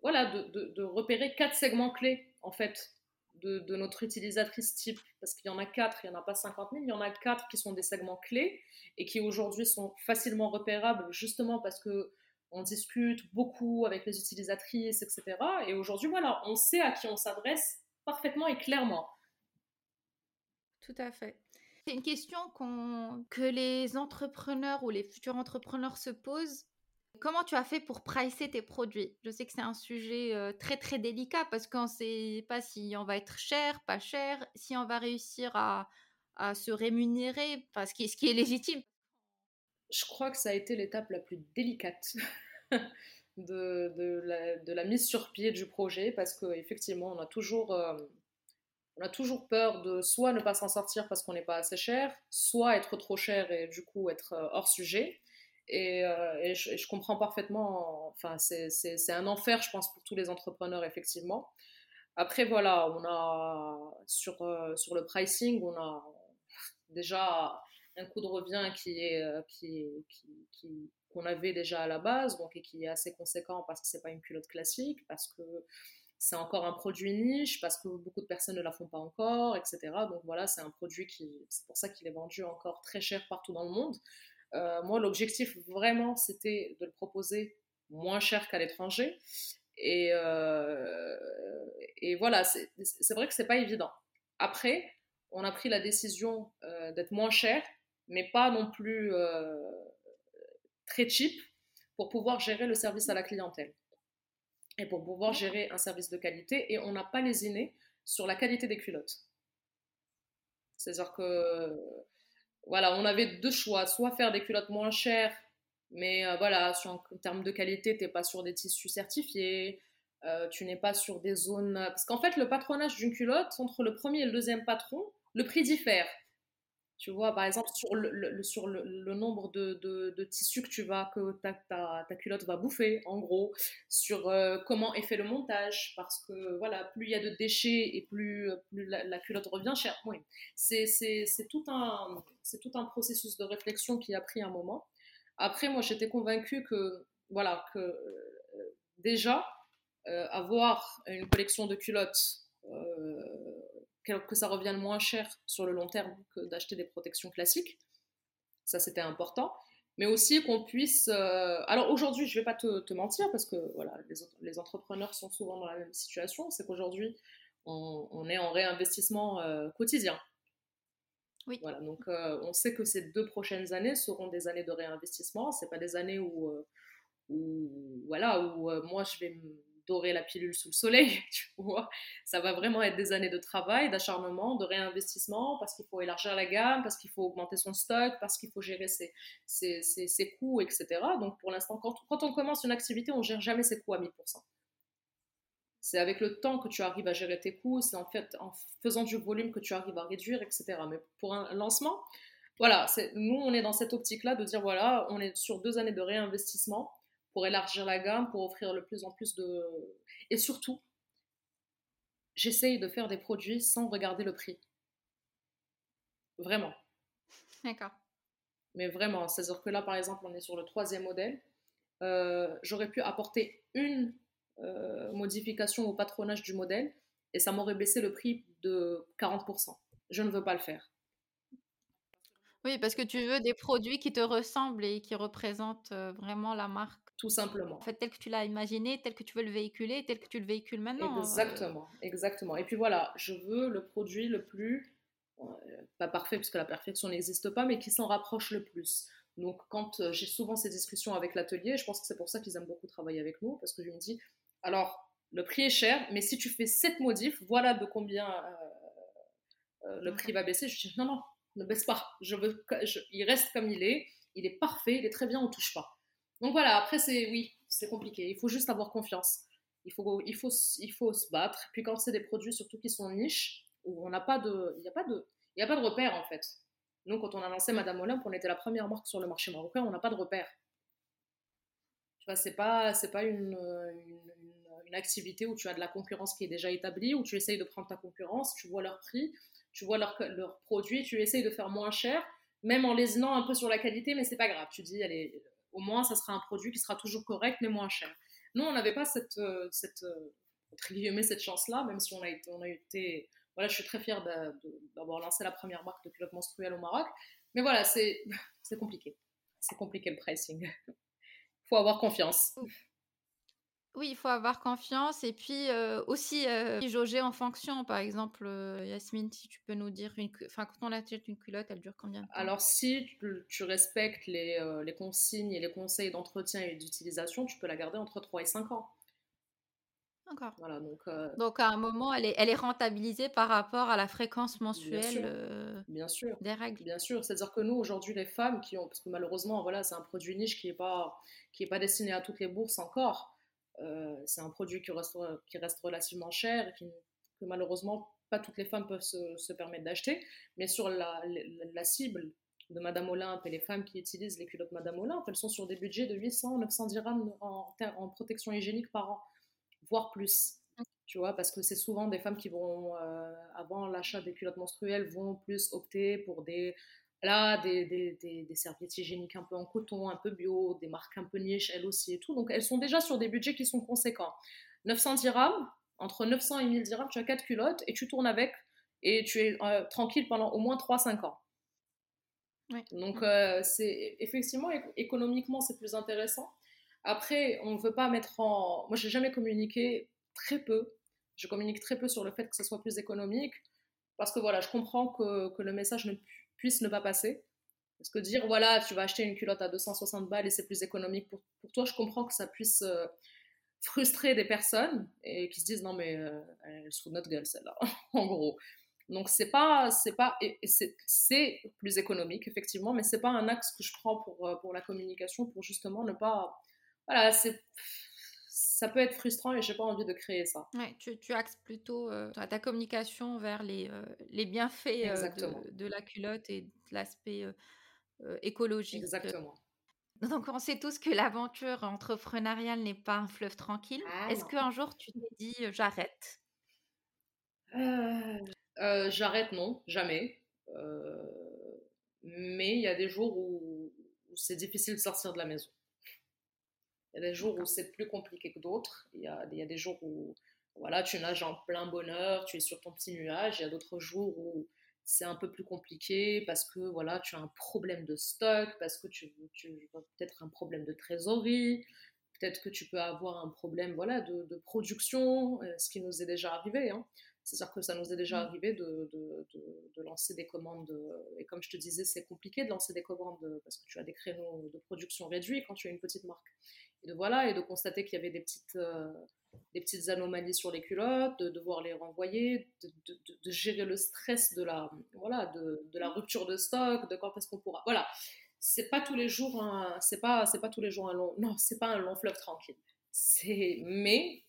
B: voilà, de, de, repérer quatre segments clés en fait de, de, notre utilisatrice type, parce qu'il y en a quatre, il n'y en a pas 50 000, il y en a quatre qui sont des segments clés et qui aujourd'hui sont facilement repérables justement parce que on discute beaucoup avec les utilisatrices, etc. Et aujourd'hui, voilà, on sait à qui on s'adresse parfaitement et clairement.
A: Tout à fait. C'est une question que les entrepreneurs ou les futurs entrepreneurs se posent. Comment tu as fait pour pricer tes produits? Je sais que c'est un sujet euh, très très délicat parce qu'on ne sait pas si on va être cher, pas cher, si on va réussir à, se rémunérer, parce ce qui est légitime
B: je crois que ça a été l'étape la plus délicate de, de, la, mise sur pied du projet parce qu'effectivement, on a toujours... Euh, on a toujours peur de soit ne pas s'en sortir parce qu'on n'est pas assez cher, soit être trop cher et du coup être euh, hors sujet. Et, euh, je, comprends parfaitement, enfin, c'est un enfer, je pense, pour tous les entrepreneurs, effectivement. Après, voilà, on a, sur, sur le pricing, on a déjà un coût de revient qui est, euh, qui, qu'on avait déjà à la base, donc et qui est assez conséquent parce que c'est pas une culotte classique, parce que c'est encore un produit niche, parce que beaucoup de personnes ne la font pas encore, etc. Donc voilà, c'est un produit qui, c'est pour ça qu'il est vendu encore très cher partout dans le monde. Euh, moi, l'objectif vraiment, c'était de le proposer moins cher qu'à l'étranger. Et, euh, voilà, c'est, vrai que c'est pas évident. Après, on a pris la décision d'être moins cher mais pas non plus euh, très cheap pour pouvoir gérer le service à la clientèle et pour pouvoir gérer un service de qualité. Et on n'a pas lésiné sur la qualité des culottes. C'est-à-dire que, voilà, on avait deux choix, soit faire des culottes moins chères, mais euh, voilà, en termes de qualité, tu n'es pas sur des tissus certifiés, euh, tu n'es pas sur des zones... Parce qu'en fait, le patronage d'une culotte, entre le premier et le deuxième patron, le prix diffère. Tu vois, par exemple, sur le, sur le, nombre de, de, tissus que tu vas, que ta, ta, culotte va bouffer, en gros, sur euh, comment est fait le montage, parce que voilà, plus il y a de déchets et plus, la, culotte revient cher. Oui, c'est tout, un, tout un processus de réflexion qui a pris un moment. Après, moi, j'étais convaincue que, voilà, que euh, déjà, euh, avoir une collection de culottes que ça revienne moins cher sur le long terme que d'acheter des protections classiques. Ça, c'était important. Mais aussi qu'on puisse... Euh, alors aujourd'hui, je ne vais pas te, mentir, parce que voilà, les, les, entrepreneurs sont souvent dans la même situation, c'est qu'aujourd'hui, on, est en réinvestissement euh, quotidien.
A: Oui.
B: Voilà, donc euh, on sait que ces deux prochaines années seront des années de réinvestissement. Ce pas des années où, où voilà, où moi je vais dorer la pilule sous le soleil, tu vois. Ça va vraiment être des années de travail, d'acharnement, de réinvestissement, parce qu'il faut élargir la gamme, parce qu'il faut augmenter son stock, parce qu'il faut gérer ses, ses, ses, coûts, etc. Donc pour l'instant, quand, on commence une activité, on ne gère jamais ses coûts à 1000%. C'est avec le temps que tu arrives à gérer tes coûts, c'est en fait en faisant du volume que tu arrives à réduire, etc. Mais pour un lancement, voilà, nous on est dans cette optique-là de dire voilà, on est sur deux années de réinvestissement pour élargir la gamme, pour offrir le plus en plus de... Et surtout, j'essaye de faire des produits sans regarder le prix. Vraiment.
A: D'accord.
B: Mais vraiment, c'est-à-dire que là, par exemple, on est sur le troisième modèle. Euh, j'aurais pu apporter une euh, modification au patronage du modèle et ça m'aurait baissé le prix de 40%. Je ne veux pas le faire.
A: Oui, parce que tu veux des produits qui te ressemblent et qui représentent euh, vraiment la marque
B: tout simplement.
A: En fait, tel que tu l'as imaginé, tel que tu veux le véhiculer, tel que tu le véhicules maintenant.
B: Hein, exactement, exactement. Et puis voilà, je veux le produit le plus, euh, pas parfait puisque la perfection n'existe pas, mais qui s'en rapproche le plus. Donc quand euh, j'ai souvent ces discussions avec l'atelier, je pense que c'est pour ça qu'ils aiment beaucoup travailler avec nous, parce que je me dis, alors le prix est cher, mais si tu fais cette modif, voilà de combien euh, le prix va baisser. Je dis, non, non, ne baisse pas. Je veux, il reste comme il est, il est parfait, il est très bien, on touche pas. Donc voilà, après, c'est oui, c'est compliqué. Il faut juste avoir confiance. Il faut, il faut, il faut se battre. Puis quand c'est des produits, surtout qui sont niches, où on n'a pas de. Il a pas de. Il a pas de repère en fait. Nous, quand on a lancé Madame Olympe, on était la première marque sur le marché marocain, on n'a pas de repère. Tu vois, c'est pas, c'est pas une, activité où tu as de la concurrence qui est déjà établie, où tu essayes de prendre ta concurrence, tu vois leur prix, tu vois leurs leur produits, tu essayes de faire moins cher, même en lésinant un peu sur la qualité, mais c'est pas grave. Tu dis, allez, au moins, ça sera un produit qui sera toujours correct, mais moins cher. Nous, on n'avait pas cette, euh, cette, euh, cette chance-là, même si on a été, on a été voilà, je suis très fière d'avoir lancé la première marque de culottes menstruelles au Maroc. Mais voilà, c'est compliqué. C'est compliqué le pricing. Il faut avoir confiance.
A: Oui, il faut avoir confiance et puis euh, aussi euh, jauger en fonction. Par exemple, euh, Yasmine, si tu peux nous dire, une, enfin, quand on achète une culotte, elle dure combien de temps?
B: Alors, si tu, respectes les, les, consignes et les conseils d'entretien et d'utilisation, tu peux la garder entre 3 et 5 ans.
A: D'accord.
B: Voilà, donc,
A: donc, à un moment, elle est, elle est rentabilisée par rapport à la fréquence mensuelle
B: bien sûr,
A: des règles.
B: Bien sûr. C'est-à-dire que nous, aujourd'hui, les femmes qui ont, parce que malheureusement, voilà, c'est un produit niche qui n'est pas, qui est pas destiné à toutes les bourses encore. Euh, c'est un produit qui reste, qui reste relativement cher et qui, que malheureusement pas toutes les femmes peuvent se, permettre d'acheter. Mais sur la, la, cible de Madame Olympe et les femmes qui utilisent les culottes Madame Olympe, elles sont sur des budgets de 800, 900 dirhams en, en protection hygiénique par an, voire plus. Tu vois, parce que c'est souvent des femmes qui vont, euh, avant l'achat des culottes menstruelles, vont plus opter pour des Là, des, des, des, serviettes hygiéniques un peu en coton, un peu bio, des marques un peu niche, elles aussi et tout. Donc, elles sont déjà sur des budgets qui sont conséquents. 900 dirhams, entre 900 et 1000 dirhams, tu as 4 culottes et tu tournes avec et tu es euh, tranquille pendant au moins 3-5 ans. Donc, euh, c'est effectivement, économiquement, c'est plus intéressant. Après, on ne veut pas mettre en. Moi, j'ai jamais communiqué très peu. Je communique très peu sur le fait que ce soit plus économique parce que voilà, je comprends que, que le message ne puisse ne pas passer. Parce que dire, voilà, tu vas acheter une culotte à 260 balles et c'est plus économique pour, pour, toi, je comprends que ça puisse euh, frustrer des personnes et qui se disent, non, mais euh, elle se fout notre gueule, celle-là, en gros. Donc, c'est pas, c'est pas, c'est plus économique, effectivement, mais c'est pas un axe que je prends pour, euh, pour la communication, pour justement ne pas, voilà, c'est ça peut être frustrant et j'ai pas envie de créer ça.
A: Ouais, tu, tu axes plutôt euh, ta communication vers les, euh, les bienfaits euh, de, de, la culotte et de l'aspect écologique.
B: Exactement.
A: Donc on sait tous que l'aventure entrepreneuriale n'est pas un fleuve tranquille. Ah Est-ce qu'un jour tu t'es dit j'arrête?
B: J'arrête non, jamais. mais il y a des jours où c'est difficile de sortir de la maison. Il y a des jours où c'est plus compliqué que d'autres. Il y a, il y a des jours où voilà, tu nages en plein bonheur, tu es sur ton petit nuage. Il y a d'autres jours où c'est un peu plus compliqué parce que voilà, tu as un problème de stock, parce que tu, tu as peut-être un problème de trésorerie, peut-être que tu peux avoir un problème voilà, de, de production, euh, ce qui nous est déjà arrivé. Hein. C'est-à-dire que ça nous est déjà mmh. arrivé de, de, lancer des commandes. Et comme je te disais, c'est compliqué de lancer des commandes parce que tu as des créneaux de production réduits quand tu as une petite marque. Et de, voilà, et de constater qu'il y avait des petites, euh, des petites anomalies sur les culottes, de devoir les renvoyer, de, gérer le stress de la, voilà, de, la rupture de stock, de quand est-ce qu'on pourra. Voilà. C'est pas tous les jours c'est pas, c'est pas tous les jours un long, non, c'est pas un long fleuve tranquille. C'est, mais,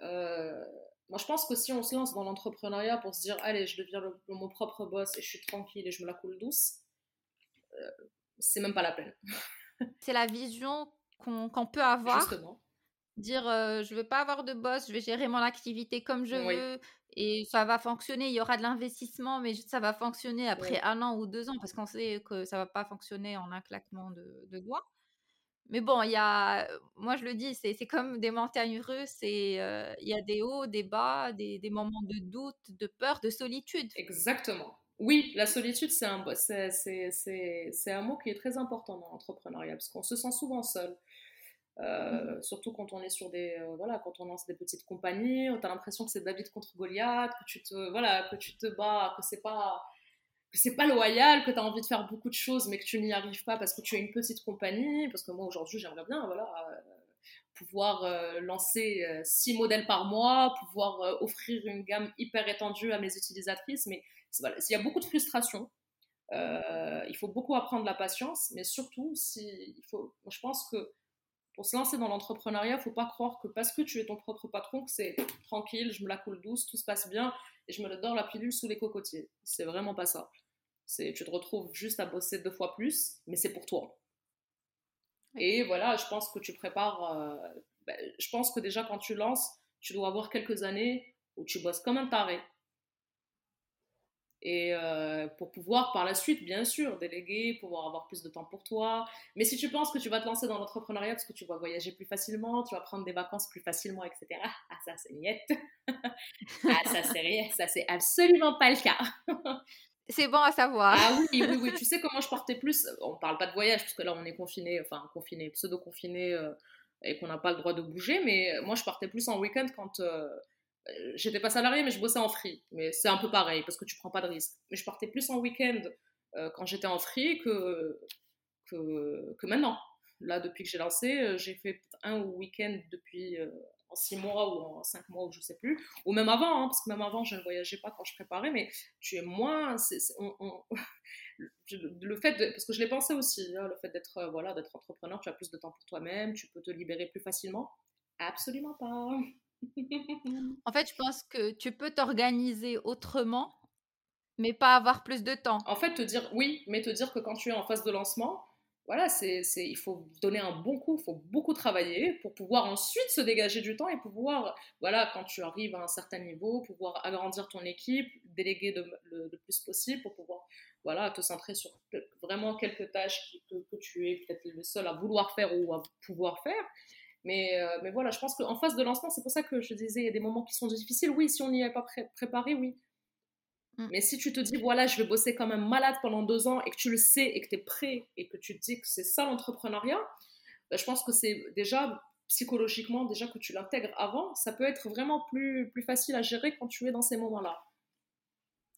B: euh, moi, je pense que si on se lance dans l'entrepreneuriat pour se dire, allez, je deviens mon propre boss et je suis tranquille et je me la coule douce, euh, c'est même pas la peine.
A: c'est la vision qu'on peut avoir. Justement. Dire, euh, je veux pas avoir de boss, je vais gérer mon activité comme je veux et ça va fonctionner. Il y aura de l'investissement, mais ça va fonctionner après un an ou deux ans parce qu'on sait que ça va pas fonctionner en un claquement de, de doigts. Mais bon, il y a, moi je le dis, c'est comme des montagnes russes et il y a des hauts, des bas, des, des, moments de doute, de peur, de solitude.
B: Exactement. Oui, la solitude, c'est un, c'est, un mot qui est très important dans l'entrepreneuriat parce qu'on se sent souvent seul. Euh, surtout quand on est sur des euh, voilà quand on lance des petites compagnies tu as l'impression que c'est David contre Goliath que tu te voilà que tu te bats que c'est pas que c'est pas loyal que tu as envie de faire beaucoup de choses mais que tu n'y arrives pas parce que tu as une petite compagnie parce que moi aujourd'hui j'aimerais bien voilà euh, pouvoir lancer six modèles par mois pouvoir offrir une gamme hyper étendue à mes utilisatrices mais voilà, il y a beaucoup de frustration il faut beaucoup apprendre la patience mais surtout si il faut je pense que pour se lancer dans l'entrepreneuriat, il faut pas croire que parce que tu es ton propre patron, que c'est tranquille, je me la coule douce, tout se passe bien et je me dors la pilule sous les cocotiers. C'est vraiment pas ça. C'est, tu te retrouves juste à bosser deux fois plus, mais c'est pour toi. Et voilà, je pense que tu prépares. Euh, ben, je pense que déjà quand tu lances, tu dois avoir quelques années où tu bosses comme un taré et euh, pour pouvoir par la suite, bien sûr, déléguer, pouvoir avoir plus de temps pour toi. Mais si tu penses que tu vas te lancer dans l'entrepreneuriat parce que tu vas voyager plus facilement, tu vas prendre des vacances plus facilement, etc., ah ça c'est niette. ah ça c'est rien, ça c'est absolument pas le cas.
A: c'est bon à savoir.
B: Ah oui, oui, oui. Tu sais comment je partais plus On parle pas de voyage parce que là on est confiné, enfin confiné, pseudo-confiné euh, et qu'on n'a pas le droit de bouger, mais moi je partais plus en week-end quand... Euh, j'étais pas salarié, mais je bossais en free. Mais c'est un peu pareil parce que tu prends pas de risque. Mais je partais plus en week-end euh, quand j'étais en free que, que, que, maintenant. Là, depuis que j'ai lancé, euh, j'ai fait un week-end depuis en six mois ou en cinq mois ou je sais plus. Ou même avant, hein, parce que même avant, je ne voyageais pas quand je préparais, mais tu es moins. le fait parce que je l'ai pensé aussi, hein, le fait d'être voilà, d'être entrepreneur, tu as plus de temps pour toi-même, tu peux te libérer plus facilement. Absolument pas
A: en fait, je pense que tu peux t'organiser autrement, mais pas avoir plus de temps.
B: En fait, te dire oui, mais te dire que quand tu es en phase de lancement, voilà, c'est, il faut donner un bon coup, il faut beaucoup travailler pour pouvoir ensuite se dégager du temps et pouvoir, voilà, quand tu arrives à un certain niveau, pouvoir agrandir ton équipe, déléguer le, plus possible pour pouvoir, voilà, te centrer sur vraiment quelques tâches que, que tu es peut-être le seul à vouloir faire ou à pouvoir faire. Mais, euh, mais voilà, je pense qu'en phase de lancement, c'est pour ça que je disais, il y a des moments qui sont difficiles. Oui, si on n'y est pas préparé, oui. Mm. Mais si tu te dis, voilà, je vais bosser comme un malade pendant deux ans et que tu le sais et que tu es prêt et que tu te dis que c'est ça l'entrepreneuriat, bah, je pense que c'est déjà psychologiquement, déjà que tu l'intègres avant, ça peut être vraiment plus, plus facile à gérer quand tu es dans ces moments-là.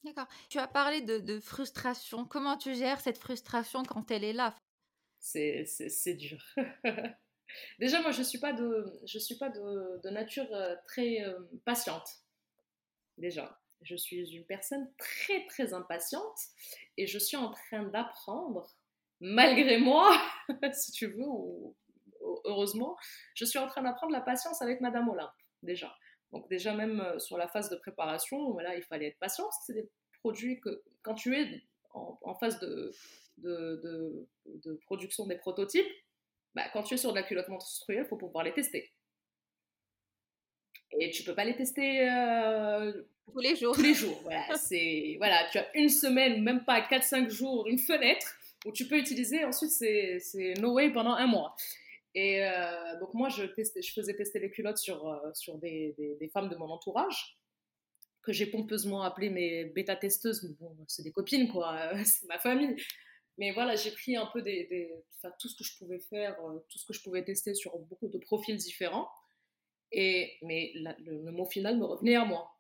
A: D'accord. Tu as parlé de, de, frustration. Comment tu gères cette frustration quand elle est là?
B: C'est dur. Déjà, moi, je ne suis pas, de, je suis pas de, nature euh, très euh, patiente. Déjà, je suis une personne très, très impatiente et je suis en train d'apprendre, malgré moi, si tu veux, ou, heureusement, je suis en train d'apprendre la patience avec Madame Olympe, déjà. Donc, déjà, même euh, sur la phase de préparation, voilà, il fallait être patient. C'est des produits que, quand tu es en, phase de, de, de production des prototypes, bah, quand tu es sur de la culotte menstruelle, il faut pouvoir les tester. Et tu peux pas les tester euh,
A: tous les jours.
B: Tous les jours, voilà. c'est, voilà, tu as une semaine, même pas 4-5 jours, une fenêtre où tu peux utiliser. Ensuite, c'est, c'est no way pendant un mois. Et euh, donc moi, je, testais, je faisais tester les culottes sur, euh, sur des, des, femmes de mon entourage que j'ai pompeusement appelées mes bêta-testeuses. Mais bon, c'est des copines, quoi. c'est ma famille. Mais voilà, j'ai pris un peu des, tout ce que je pouvais faire, euh, tout ce que je pouvais tester sur beaucoup de profils différents. Et, mais le, mot final me revenait à moi.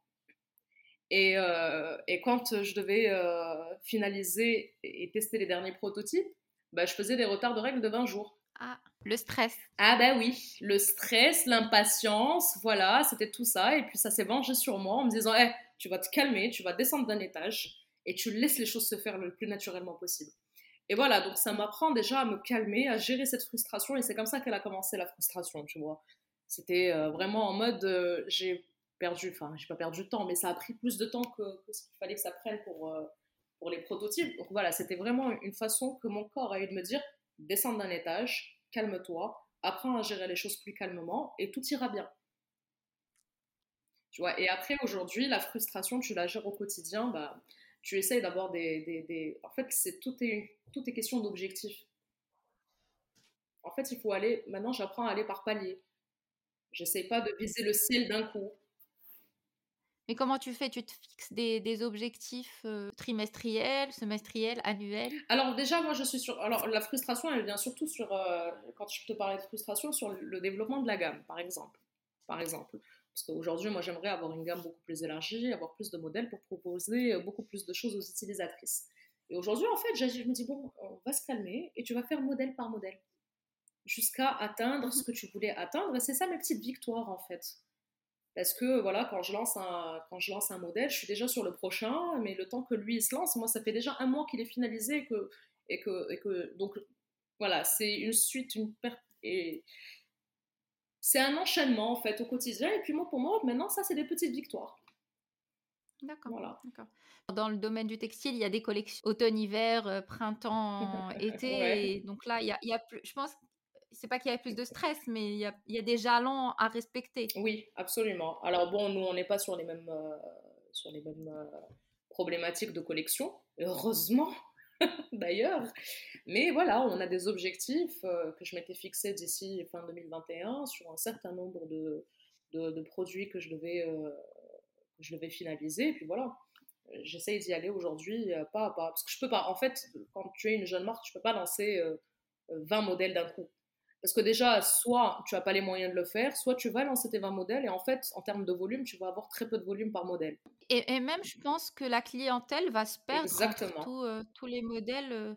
B: Et, euh, et quand je devais euh, finaliser et tester les derniers prototypes, bah, je faisais des retards de règles de 20 jours.
A: Ah, le stress.
B: Ah bah oui, le stress, l'impatience, voilà, c'était tout ça. Et puis ça s'est vengé sur moi en me disant, hey, tu vas te calmer, tu vas descendre d'un étage et tu laisses les choses se faire le plus naturellement possible. Et voilà, donc ça m'apprend déjà à me calmer, à gérer cette frustration, et c'est comme ça qu'elle a commencé la frustration, tu vois. C'était euh, vraiment en mode, euh, j'ai perdu, enfin, j'ai pas perdu de temps, mais ça a pris plus de temps que, ce qu'il fallait que ça prenne pour, euh, pour les prototypes. Donc voilà, c'était vraiment une façon que mon corps a eu de me dire, descends d'un étage, calme-toi, apprends à gérer les choses plus calmement, et tout ira bien. Tu vois, et après, aujourd'hui, la frustration, tu la gères au quotidien, bah, tu essayes d'avoir des, des, En fait, c'est tout est, tout est question d'objectif. En fait, il faut aller... Maintenant, j'apprends à aller par palier. J'essaie pas de viser le ciel d'un coup.
A: Mais comment tu fais? Tu te fixes des, objectifs trimestriels, semestriels, annuels?
B: Alors déjà, moi, je suis sur... Alors la frustration, elle vient surtout sur, quand je te parlais de frustration, sur le développement de la gamme, par exemple. Par exemple. Parce qu'aujourd'hui, moi, j'aimerais avoir une gamme beaucoup plus élargie, avoir plus de modèles pour proposer beaucoup plus de choses aux utilisatrices. Et aujourd'hui, en fait, je me dis, bon, on va se calmer et tu vas faire modèle par modèle jusqu'à atteindre ce que tu voulais atteindre. Et c'est ça mes petites victoires, en fait. Parce que voilà, quand je, lance un, quand je lance un modèle, je suis déjà sur le prochain, mais le temps que lui se lance, moi, ça fait déjà un mois qu'il est finalisé et que, et que, et que donc voilà, c'est une suite, une et c'est un enchaînement en fait au quotidien. Et puis pour moi, maintenant, ça, c'est des petites victoires.
A: D'accord. Voilà. Dans le domaine du textile, il y a des collections automne-hiver, euh, printemps, été. donc là, il y a, il y a plus, je pense c'est pas qu'il y a plus de stress, mais il y a, y a, des jalons à respecter.
B: Oui, absolument. Alors bon, nous, on n'est pas sur les mêmes, euh, sur les mêmes euh, problématiques de collection, heureusement d'ailleurs. Mais voilà, on a des objectifs euh, que je m'étais fixés d'ici fin 2021 sur un certain nombre de, de, produits que je, devais, que je devais finaliser. Et puis voilà, j'essaye d'y aller aujourd'hui pas à pas. Parce que je peux pas, en fait, quand tu es une jeune marque, tu peux pas lancer 20 modèles d'un coup. Parce que déjà, soit tu n'as pas les moyens de le faire, soit tu vas lancer tes 20 modèles et en fait, en termes de volume, tu vas avoir très peu de volume par modèle.
A: Et, même, je pense que la clientèle va se perdre Exactement. Euh, tous les modèles euh,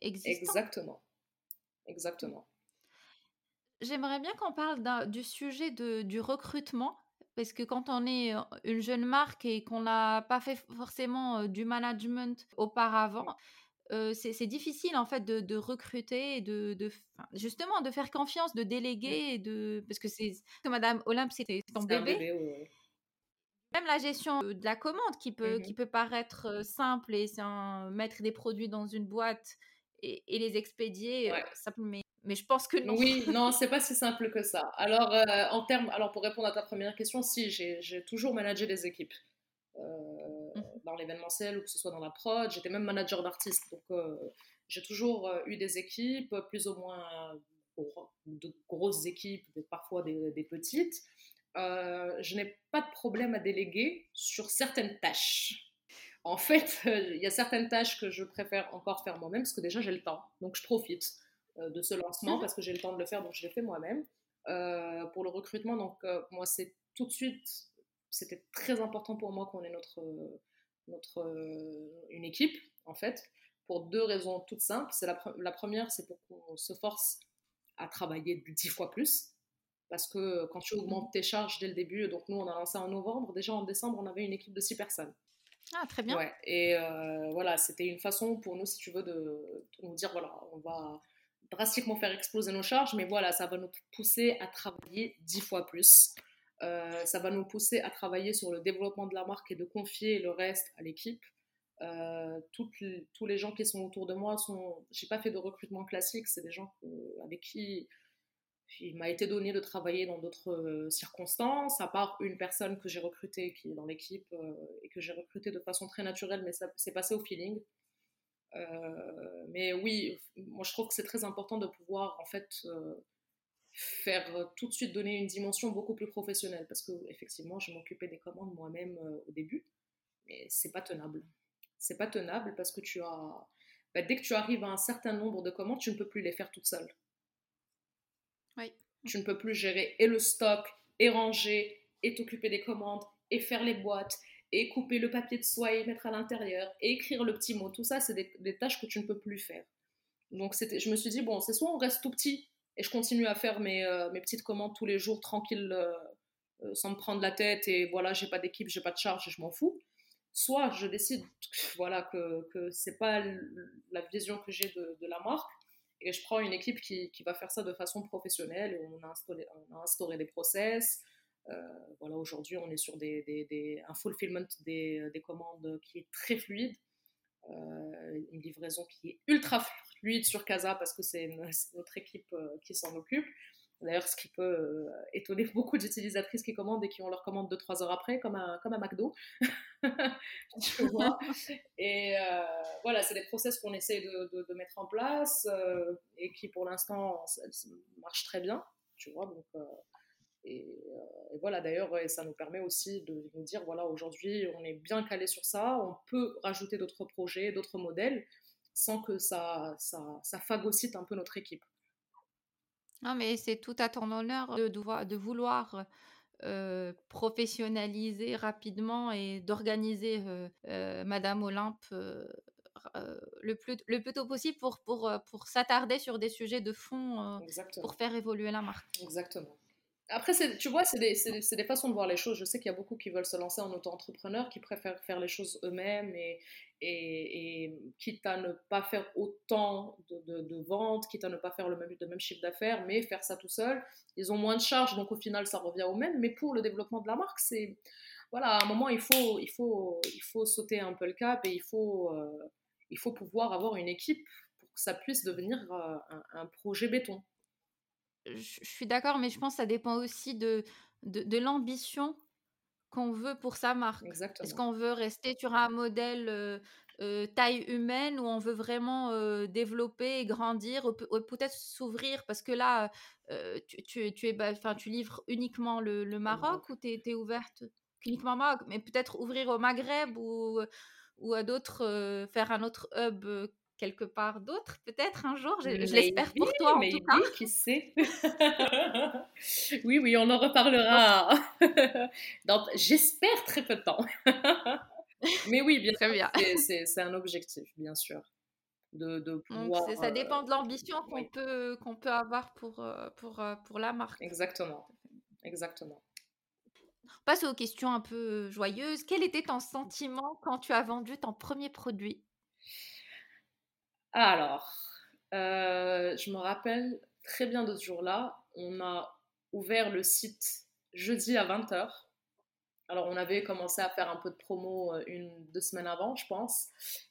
A: existants.
B: Exactement. Exactement.
A: J'aimerais bien qu'on parle du sujet de, du recrutement. Parce que quand on est euh, une jeune marque et qu'on n'a pas fait forcément du management auparavant, c'est difficile en fait de, recruter et de, justement de faire confiance, de déléguer, de parce que c'est Madame Olympe c'était ton bébé. Même la gestion de la commande qui peut, mmh qui peut paraître simple et mettre des produits dans une boîte et, les expédier, ça, mais, mais je pense que non.
B: Oui, non, c'est pas si simple que ça. Alors, en termes, alors pour répondre à ta première question, si j'ai toujours managé des équipes. Mmh. Dans l'événementiel ou que ce soit dans la prod. J'étais même manager d'artistes, donc euh, j'ai toujours euh, eu des équipes, plus ou moins de grosses équipes, parfois des, petites. Euh, je n'ai pas de problème à déléguer sur certaines tâches. En fait, il y a certaines tâches que je préfère encore faire moi-même parce que déjà j'ai le temps, donc je profite de ce lancement mmh. parce que j'ai le temps de le faire, donc je l'ai fait moi-même. pour le recrutement, donc moi c'est tout de suite c'était très important pour moi qu'on ait notre, notre, euh, une équipe, en fait, pour deux raisons toutes simples. C'est la, la, première, c'est pour qu'on se force à travailler dix fois plus. Parce que quand tu augmentes tes charges dès le début, donc nous on a lancé en novembre, déjà en décembre on avait une équipe de six personnes.
A: Ah, très bien.
B: Ouais, et euh, voilà, c'était une façon pour nous, si tu veux, de, de, nous dire voilà, on va drastiquement faire exploser nos charges, mais voilà, ça va nous pousser à travailler dix fois plus. Euh, ça va nous pousser à travailler sur le développement de la marque et de confier le reste à l'équipe. Euh, tous les gens qui sont autour de moi sont. J'ai pas fait de recrutement classique, c'est des gens avec qui il m'a été donné de travailler dans d'autres euh, circonstances, à part une personne que j'ai recrutée qui est dans l'équipe et que j'ai recrutée de façon très naturelle, mais ça s'est passé au feeling. mais oui, moi je trouve que c'est très important de pouvoir en fait faire euh, tout de suite donner une dimension beaucoup plus professionnelle parce que effectivement je m'occupais des commandes moi-même euh, au début. Mais c'est pas tenable. C'est pas tenable parce que tu as bah, dès que tu arrives à un certain nombre de commandes tu ne peux plus les faire toute seule.
A: Oui.
B: tu ne peux plus gérer et le stock et ranger et t'occuper des commandes et faire les boîtes et couper le papier de soie et mettre à l'intérieur et écrire le petit mot. Tout ça c'est des, des tâches que tu ne peux plus faire. Donc je me suis dit bon c'est soit on reste tout petit et je continue à faire mes, euh, mes petites commandes tous les jours tranquille, euh, euh, sans me prendre la tête et voilà, j'ai pas d'équipe, j'ai pas de charge je m'en fous. Soit je décide voilà, que, que c'est pas la vision que j'ai de, la marque et je prends une équipe qui, qui, va faire ça de façon professionnelle on a instauré, on a instauré des process. voilà, aujourd'hui, on est sur des, des, des, un fulfillment des, des commandes qui est très fluide. une livraison qui est ultra fluide sur Casa parce que c'est notre équipe euh, qui s'en occupe. D'ailleurs, ce qui peut euh, étonner beaucoup d'utilisatrices qui commandent et qui ont leur commande 2-3 heures après, comme un, comme un McDo. et euh, voilà, c'est des process qu'on essaie de, mettre en place et qui, pour l'instant, marchent très bien. Tu vois, donc et, voilà, d'ailleurs, ça nous permet aussi de nous dire, voilà, aujourd'hui, on est bien calé sur ça, on peut rajouter d'autres projets, d'autres modèles, sans que ça, ça, ça phagocyte un peu notre équipe.
A: Non, mais c'est tout à ton honneur de, de vouloir professionnaliser rapidement et d'organiser Madame Olympe le, plus, le plus tôt possible pour, pour, pour s'attarder sur des sujets de fond pour faire évoluer la marque.
B: Exactement. Après, tu vois, c'est des, façons de voir les choses. Je sais qu'il y a beaucoup qui veulent se lancer en auto-entrepreneur, qui préfèrent faire les choses eux-mêmes et, et, et, quitte à ne pas faire autant de, ventes, quitte à ne pas faire le même, chiffre d'affaires, mais faire ça tout seul. Ils ont moins de charges, donc au final, ça revient au même. Mais pour le développement de la marque, c'est. Voilà, à un moment, il faut, il, faut, il faut sauter un peu le cap et il faut, euh, il faut pouvoir avoir une équipe pour que ça puisse devenir euh, un projet béton
A: je suis d'accord, mais je pense que ça dépend aussi de, de, l'ambition qu'on veut pour sa marque. Est-ce qu'on veut rester sur un modèle euh, euh, taille humaine ou on veut vraiment euh, développer et grandir ou, peut-être s'ouvrir Parce que là, tu, tu, tu, es, tu livres uniquement le, Maroc ou tu es, ouverte uniquement Maroc Mais peut-être ouvrir au Maghreb ou, ou à d'autres, faire un autre hub quelque part d'autre, peut-être un jour. Je, l'espère pour toi, en tout cas.
B: qui sait? Oui, oui, on en reparlera. Donc, j'espère très peu de temps. mais oui, bien
A: très bien.
B: C'est un objectif, bien sûr. De, de
A: pouvoir, ça dépend euh, de l'ambition qu'on peut, qu'on peut avoir pour, euh, pour, euh, pour la marque.
B: Exactement. Exactement.
A: On passe aux questions un peu joyeuses. Quel était ton sentiment quand tu as vendu ton premier produit?
B: Alors, euh, je me rappelle très bien de ce jour-là. On a ouvert le site jeudi à 20h. Alors, on avait commencé à faire un peu de promo euh, une, deux semaines avant, je pense.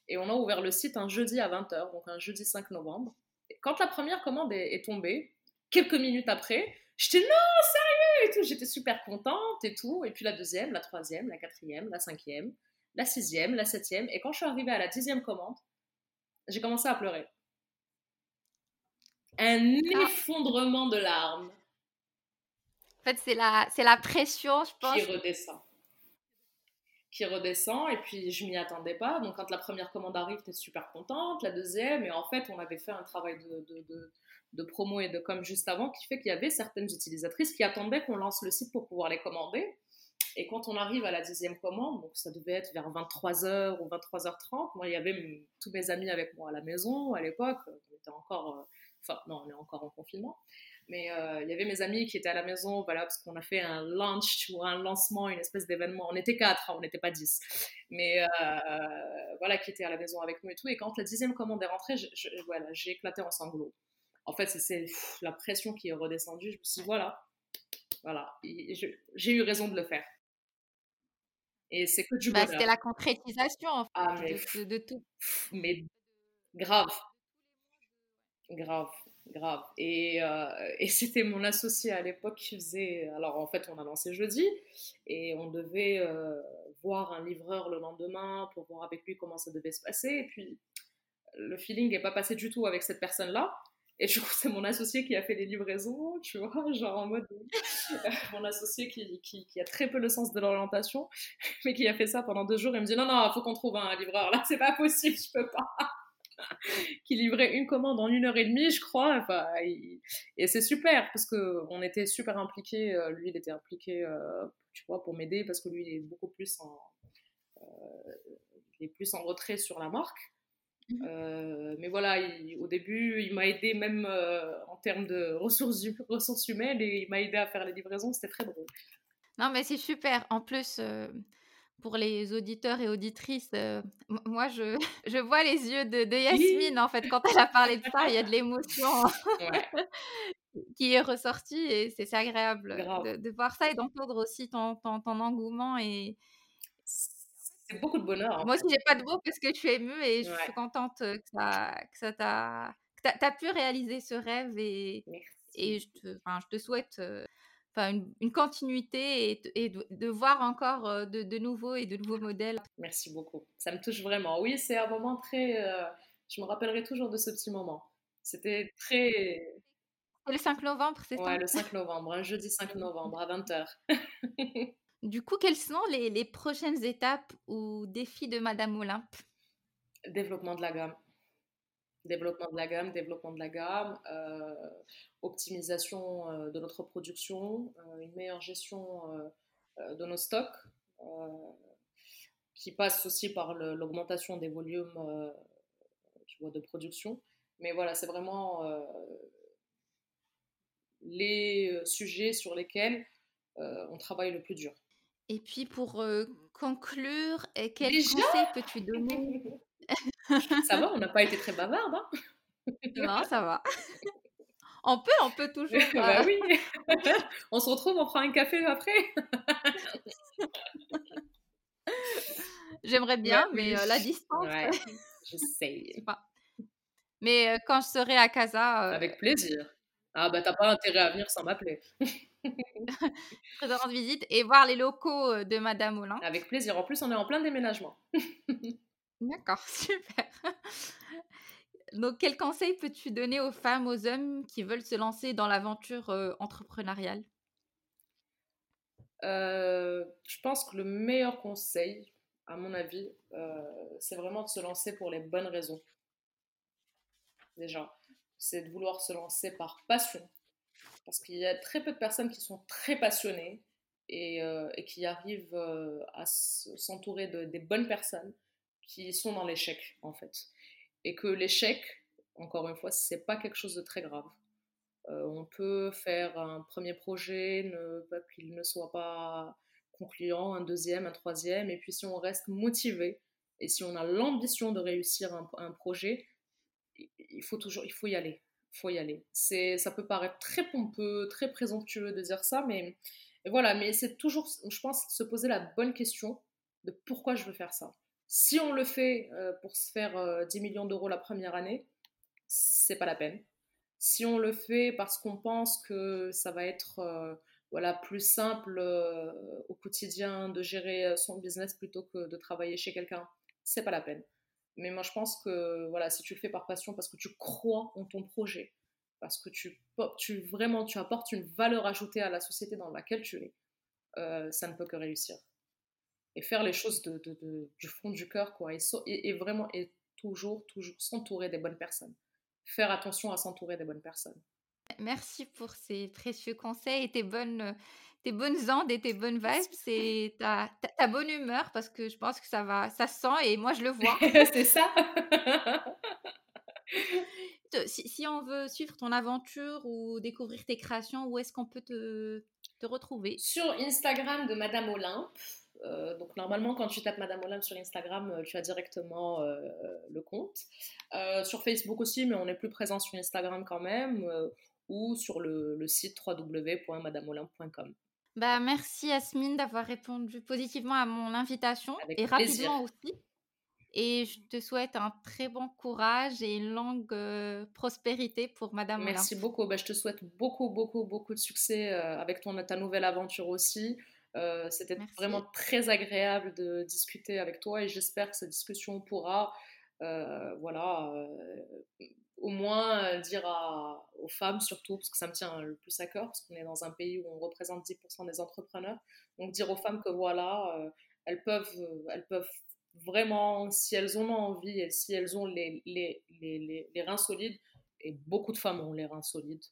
B: Et on a ouvert le site un jeudi à 20h, donc un jeudi 5 novembre. quand la première commande est, tombée, quelques minutes après, j'étais non, sérieux et tout. J'étais super contente et tout. Et puis la deuxième, la troisième, la quatrième, la cinquième, la sixième, la septième. Et quand je suis arrivée à la dixième commande, j'ai commencé à pleurer. Un ah. effondrement de larmes.
A: En fait, c'est la, c'est la pression, je pense.
B: Qui redescend. Qui redescend, et puis je m'y attendais pas. Donc, quand la première commande arrive, tu es super contente. La deuxième, et en fait, on avait fait un travail de, de, de, de promo et de com juste avant qui fait qu'il y avait certaines utilisatrices qui attendaient qu'on lance le site pour pouvoir les commander. Et quand on arrive à la dixième commande, donc ça devait être vers 23h ou 23h30, moi, il y avait tous mes amis avec moi à la maison à l'époque. On était encore, euh, enfin, non, on est encore en confinement. Mais euh, il y avait mes amis qui étaient à la maison, voilà, parce qu'on a fait un launch un lancement, une espèce d'événement. On était quatre, hein, on n'était pas dix. Mais euh, voilà, qui étaient à la maison avec nous et tout. Et quand la dixième commande est rentrée, voilà, j'ai éclaté en sanglots. En fait, c'est la pression qui est redescendue. Je me suis dit, voilà, voilà, j'ai eu raison de le faire. Et c'est que du
A: bah, C'était la concrétisation en fait,
B: ah, mais,
A: de, tout.
B: Mais grave. Grave, grave. Et, euh, et c'était mon associé à l'époque qui faisait. Alors en fait, on a lancé jeudi et on devait euh, voir un livreur le lendemain pour voir avec lui comment ça devait se passer. Et puis le feeling n'est pas passé du tout avec cette personne-là. Et du coup, c'est mon associé qui a fait les livraisons, tu vois, genre en mode. Euh, mon associé qui, qui, qui, a très peu le sens de l'orientation, mais qui a fait ça pendant deux jours. Il me dit non, non, il faut qu'on trouve un livreur. Là, c'est pas possible, je peux pas. qui livrait une commande en une heure et demie, je crois. Enfin, et c'est super parce qu'on était super impliqués. Euh, lui, il était impliqué, euh, tu vois, pour m'aider parce que lui, il est beaucoup plus en, il est plus en retrait sur la marque. Mmh euh, mais voilà, au début, il m'a aidé même euh, en termes de ressources, ressources humaines et il m'a aidé à faire les livraisons. C'était très drôle.
A: Non, mais c'est super. En plus, euh, pour les auditeurs et auditrices, moi, je, je, vois les yeux de, de Yasmine, en fait, quand elle a parlé de ça, il y a de l'émotion qui est ressortie et c'est agréable de, de, voir ça et d'entendre aussi ton, ton, ton engouement et,
B: c'est beaucoup de bonheur.
A: Moi aussi, j'ai pas de mots parce que je suis émue et je suis contente que ça, que ça t'a, que as, pu réaliser ce rêve et, et je te, je te souhaite enfin, une, une, continuité et, et de, voir encore de, de, nouveaux et de nouveaux modèles.
B: Merci beaucoup. Ça me touche vraiment. Oui, c'est un moment très. je me rappellerai toujours de ce petit moment. C'était très.
A: le 5 novembre, c'est ça?
B: Ouais, le 5 novembre, un jeudi 5 novembre à 20h.
A: du coup, quelles sont les, prochaines étapes ou défis de Madame Olympe?
B: Développement de la gamme. Développement de la gamme, développement de la gamme, euh, optimisation euh, de notre production, euh, une meilleure gestion de nos stocks, qui passe aussi par l'augmentation des volumes de production. Mais voilà, c'est vraiment les sujets sur lesquels on travaille le plus dur.
A: Et puis pour conclure, quel conseil peux-tu donner?
B: Ça va, on n'a pas été très bavarde. Hein?
A: Non, ça va. On peut, on peut toujours.
B: bah oui. on se retrouve, on prend un café après.
A: J'aimerais bien, mais la distance.
B: Ouais, j'essaye.
A: Mais quand je serai à Casa.
B: Avec plaisir. Ah bah t'as pas intérêt à venir sans m'appeler.
A: Je rendre visite et voir les locaux de Madame Olin.
B: Avec plaisir. En plus, on est en plein déménagement.
A: D'accord, super. Donc, quel conseil peux-tu donner aux femmes, aux hommes qui veulent se lancer dans l'aventure entrepreneuriale?
B: Je pense que le meilleur conseil, à mon avis, c'est vraiment de se lancer pour les bonnes raisons. Déjà, c'est de vouloir se lancer par passion. Parce qu'il y a très peu de personnes qui sont très passionnées et, qui arrivent à s'entourer de, des bonnes personnes qui sont dans l'échec, en fait. Et que l'échec, encore une fois, c'est pas quelque chose de très grave. Euh, on peut faire un premier projet, qu'il ne soit pas concluant, un deuxième, un troisième, et puis si on reste motivé et si on a l'ambition de réussir un, projet, il faut toujours, il faut y aller, faut y aller. C'est, ça peut paraître très pompeux, très présomptueux de dire ça, mais voilà, mais c'est toujours, je pense, se poser la bonne question de pourquoi je veux faire ça. Si on le fait euh, pour se faire 10 euh, millions d'euros la première année, c'est pas la peine. Si on le fait parce qu'on pense que ça va être euh, voilà, plus simple au quotidien de gérer son business plutôt que de travailler chez quelqu'un, c'est pas la peine. Mais moi, je pense que voilà, si tu le fais par passion, parce que tu crois en ton projet, parce que tu, tu vraiment tu apportes une valeur ajoutée à la société dans laquelle tu es, ça ne peut que réussir et faire les choses de, du fond du cœur, quoi. Et, vraiment, et toujours, toujours s'entourer des bonnes personnes. Faire attention à s'entourer des bonnes personnes.
A: Merci pour ces précieux conseils et tes bonnes, tes bonnes ondes et tes bonnes vibes. C'est ta, ta, bonne humeur parce que je pense que ça va, ça sent et moi je le vois.
B: C'est ça.
A: si, si, on veut suivre ton aventure ou découvrir tes créations, où est-ce qu'on peut te, te retrouver?
B: Sur Instagram de Madame Olympe. Euh, donc normalement, quand tu tapes Madame Olympe sur Instagram, euh, tu as directement euh, le compte. sur Facebook aussi, mais on est plus présent sur Instagram quand même, ou sur le, site www.madameolympe.com.
A: Bah, merci Yasmine d'avoir répondu positivement à mon invitation et rapidement aussi. Et je te souhaite un très bon courage et une longue prospérité pour Madame
B: Merci beaucoup. Bah, je te souhaite beaucoup, beaucoup, beaucoup de succès avec ton, ta nouvelle aventure aussi. Euh, c'était vraiment très agréable de discuter avec toi et j'espère que cette discussion pourra, euh, voilà, euh, au moins dire aux femmes surtout, parce que ça me tient le plus à cœur, parce qu'on est dans un pays où on représente 10% des entrepreneurs, donc dire aux femmes que voilà, elles peuvent, elles peuvent vraiment, si elles ont envie et si elles ont les, les, les, les reins solides, et beaucoup de femmes ont les reins solides,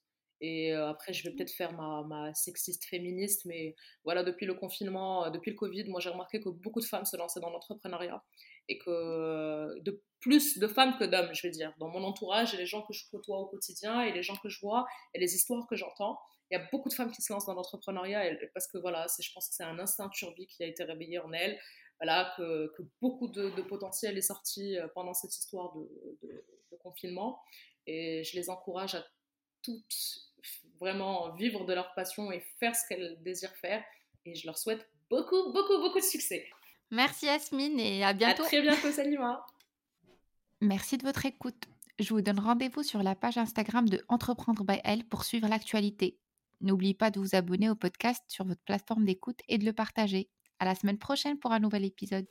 B: et après, je vais peut-être faire ma, ma, sexiste féministe, mais voilà, depuis le confinement, depuis le Covid, moi j'ai remarqué que beaucoup de femmes se lançaient dans l'entrepreneuriat et que de plus de femmes que d'hommes, je vais dire. Dans mon entourage et les gens que je côtoie au quotidien et les gens que je vois et les histoires que j'entends, il y a beaucoup de femmes qui se lancent dans l'entrepreneuriat parce que voilà, je pense que c'est un instinct turbi qui a été réveillé en elles. Voilà, que, beaucoup de, de, potentiel est sorti pendant cette histoire de, de, de confinement. Et je les encourage à toutes vraiment vivre de leur passion et faire ce qu'elles désirent faire. Et je leur souhaite beaucoup, beaucoup, beaucoup de succès.
A: Merci Yasmine et à bientôt.
B: À très bientôt, Salima.
A: Merci de votre écoute. Je vous donne rendez-vous sur la page Instagram de Entreprendre by Elle pour suivre l'actualité. N'oubliez pas de vous abonner au podcast sur votre plateforme d'écoute et de le partager. À la semaine prochaine pour un nouvel épisode.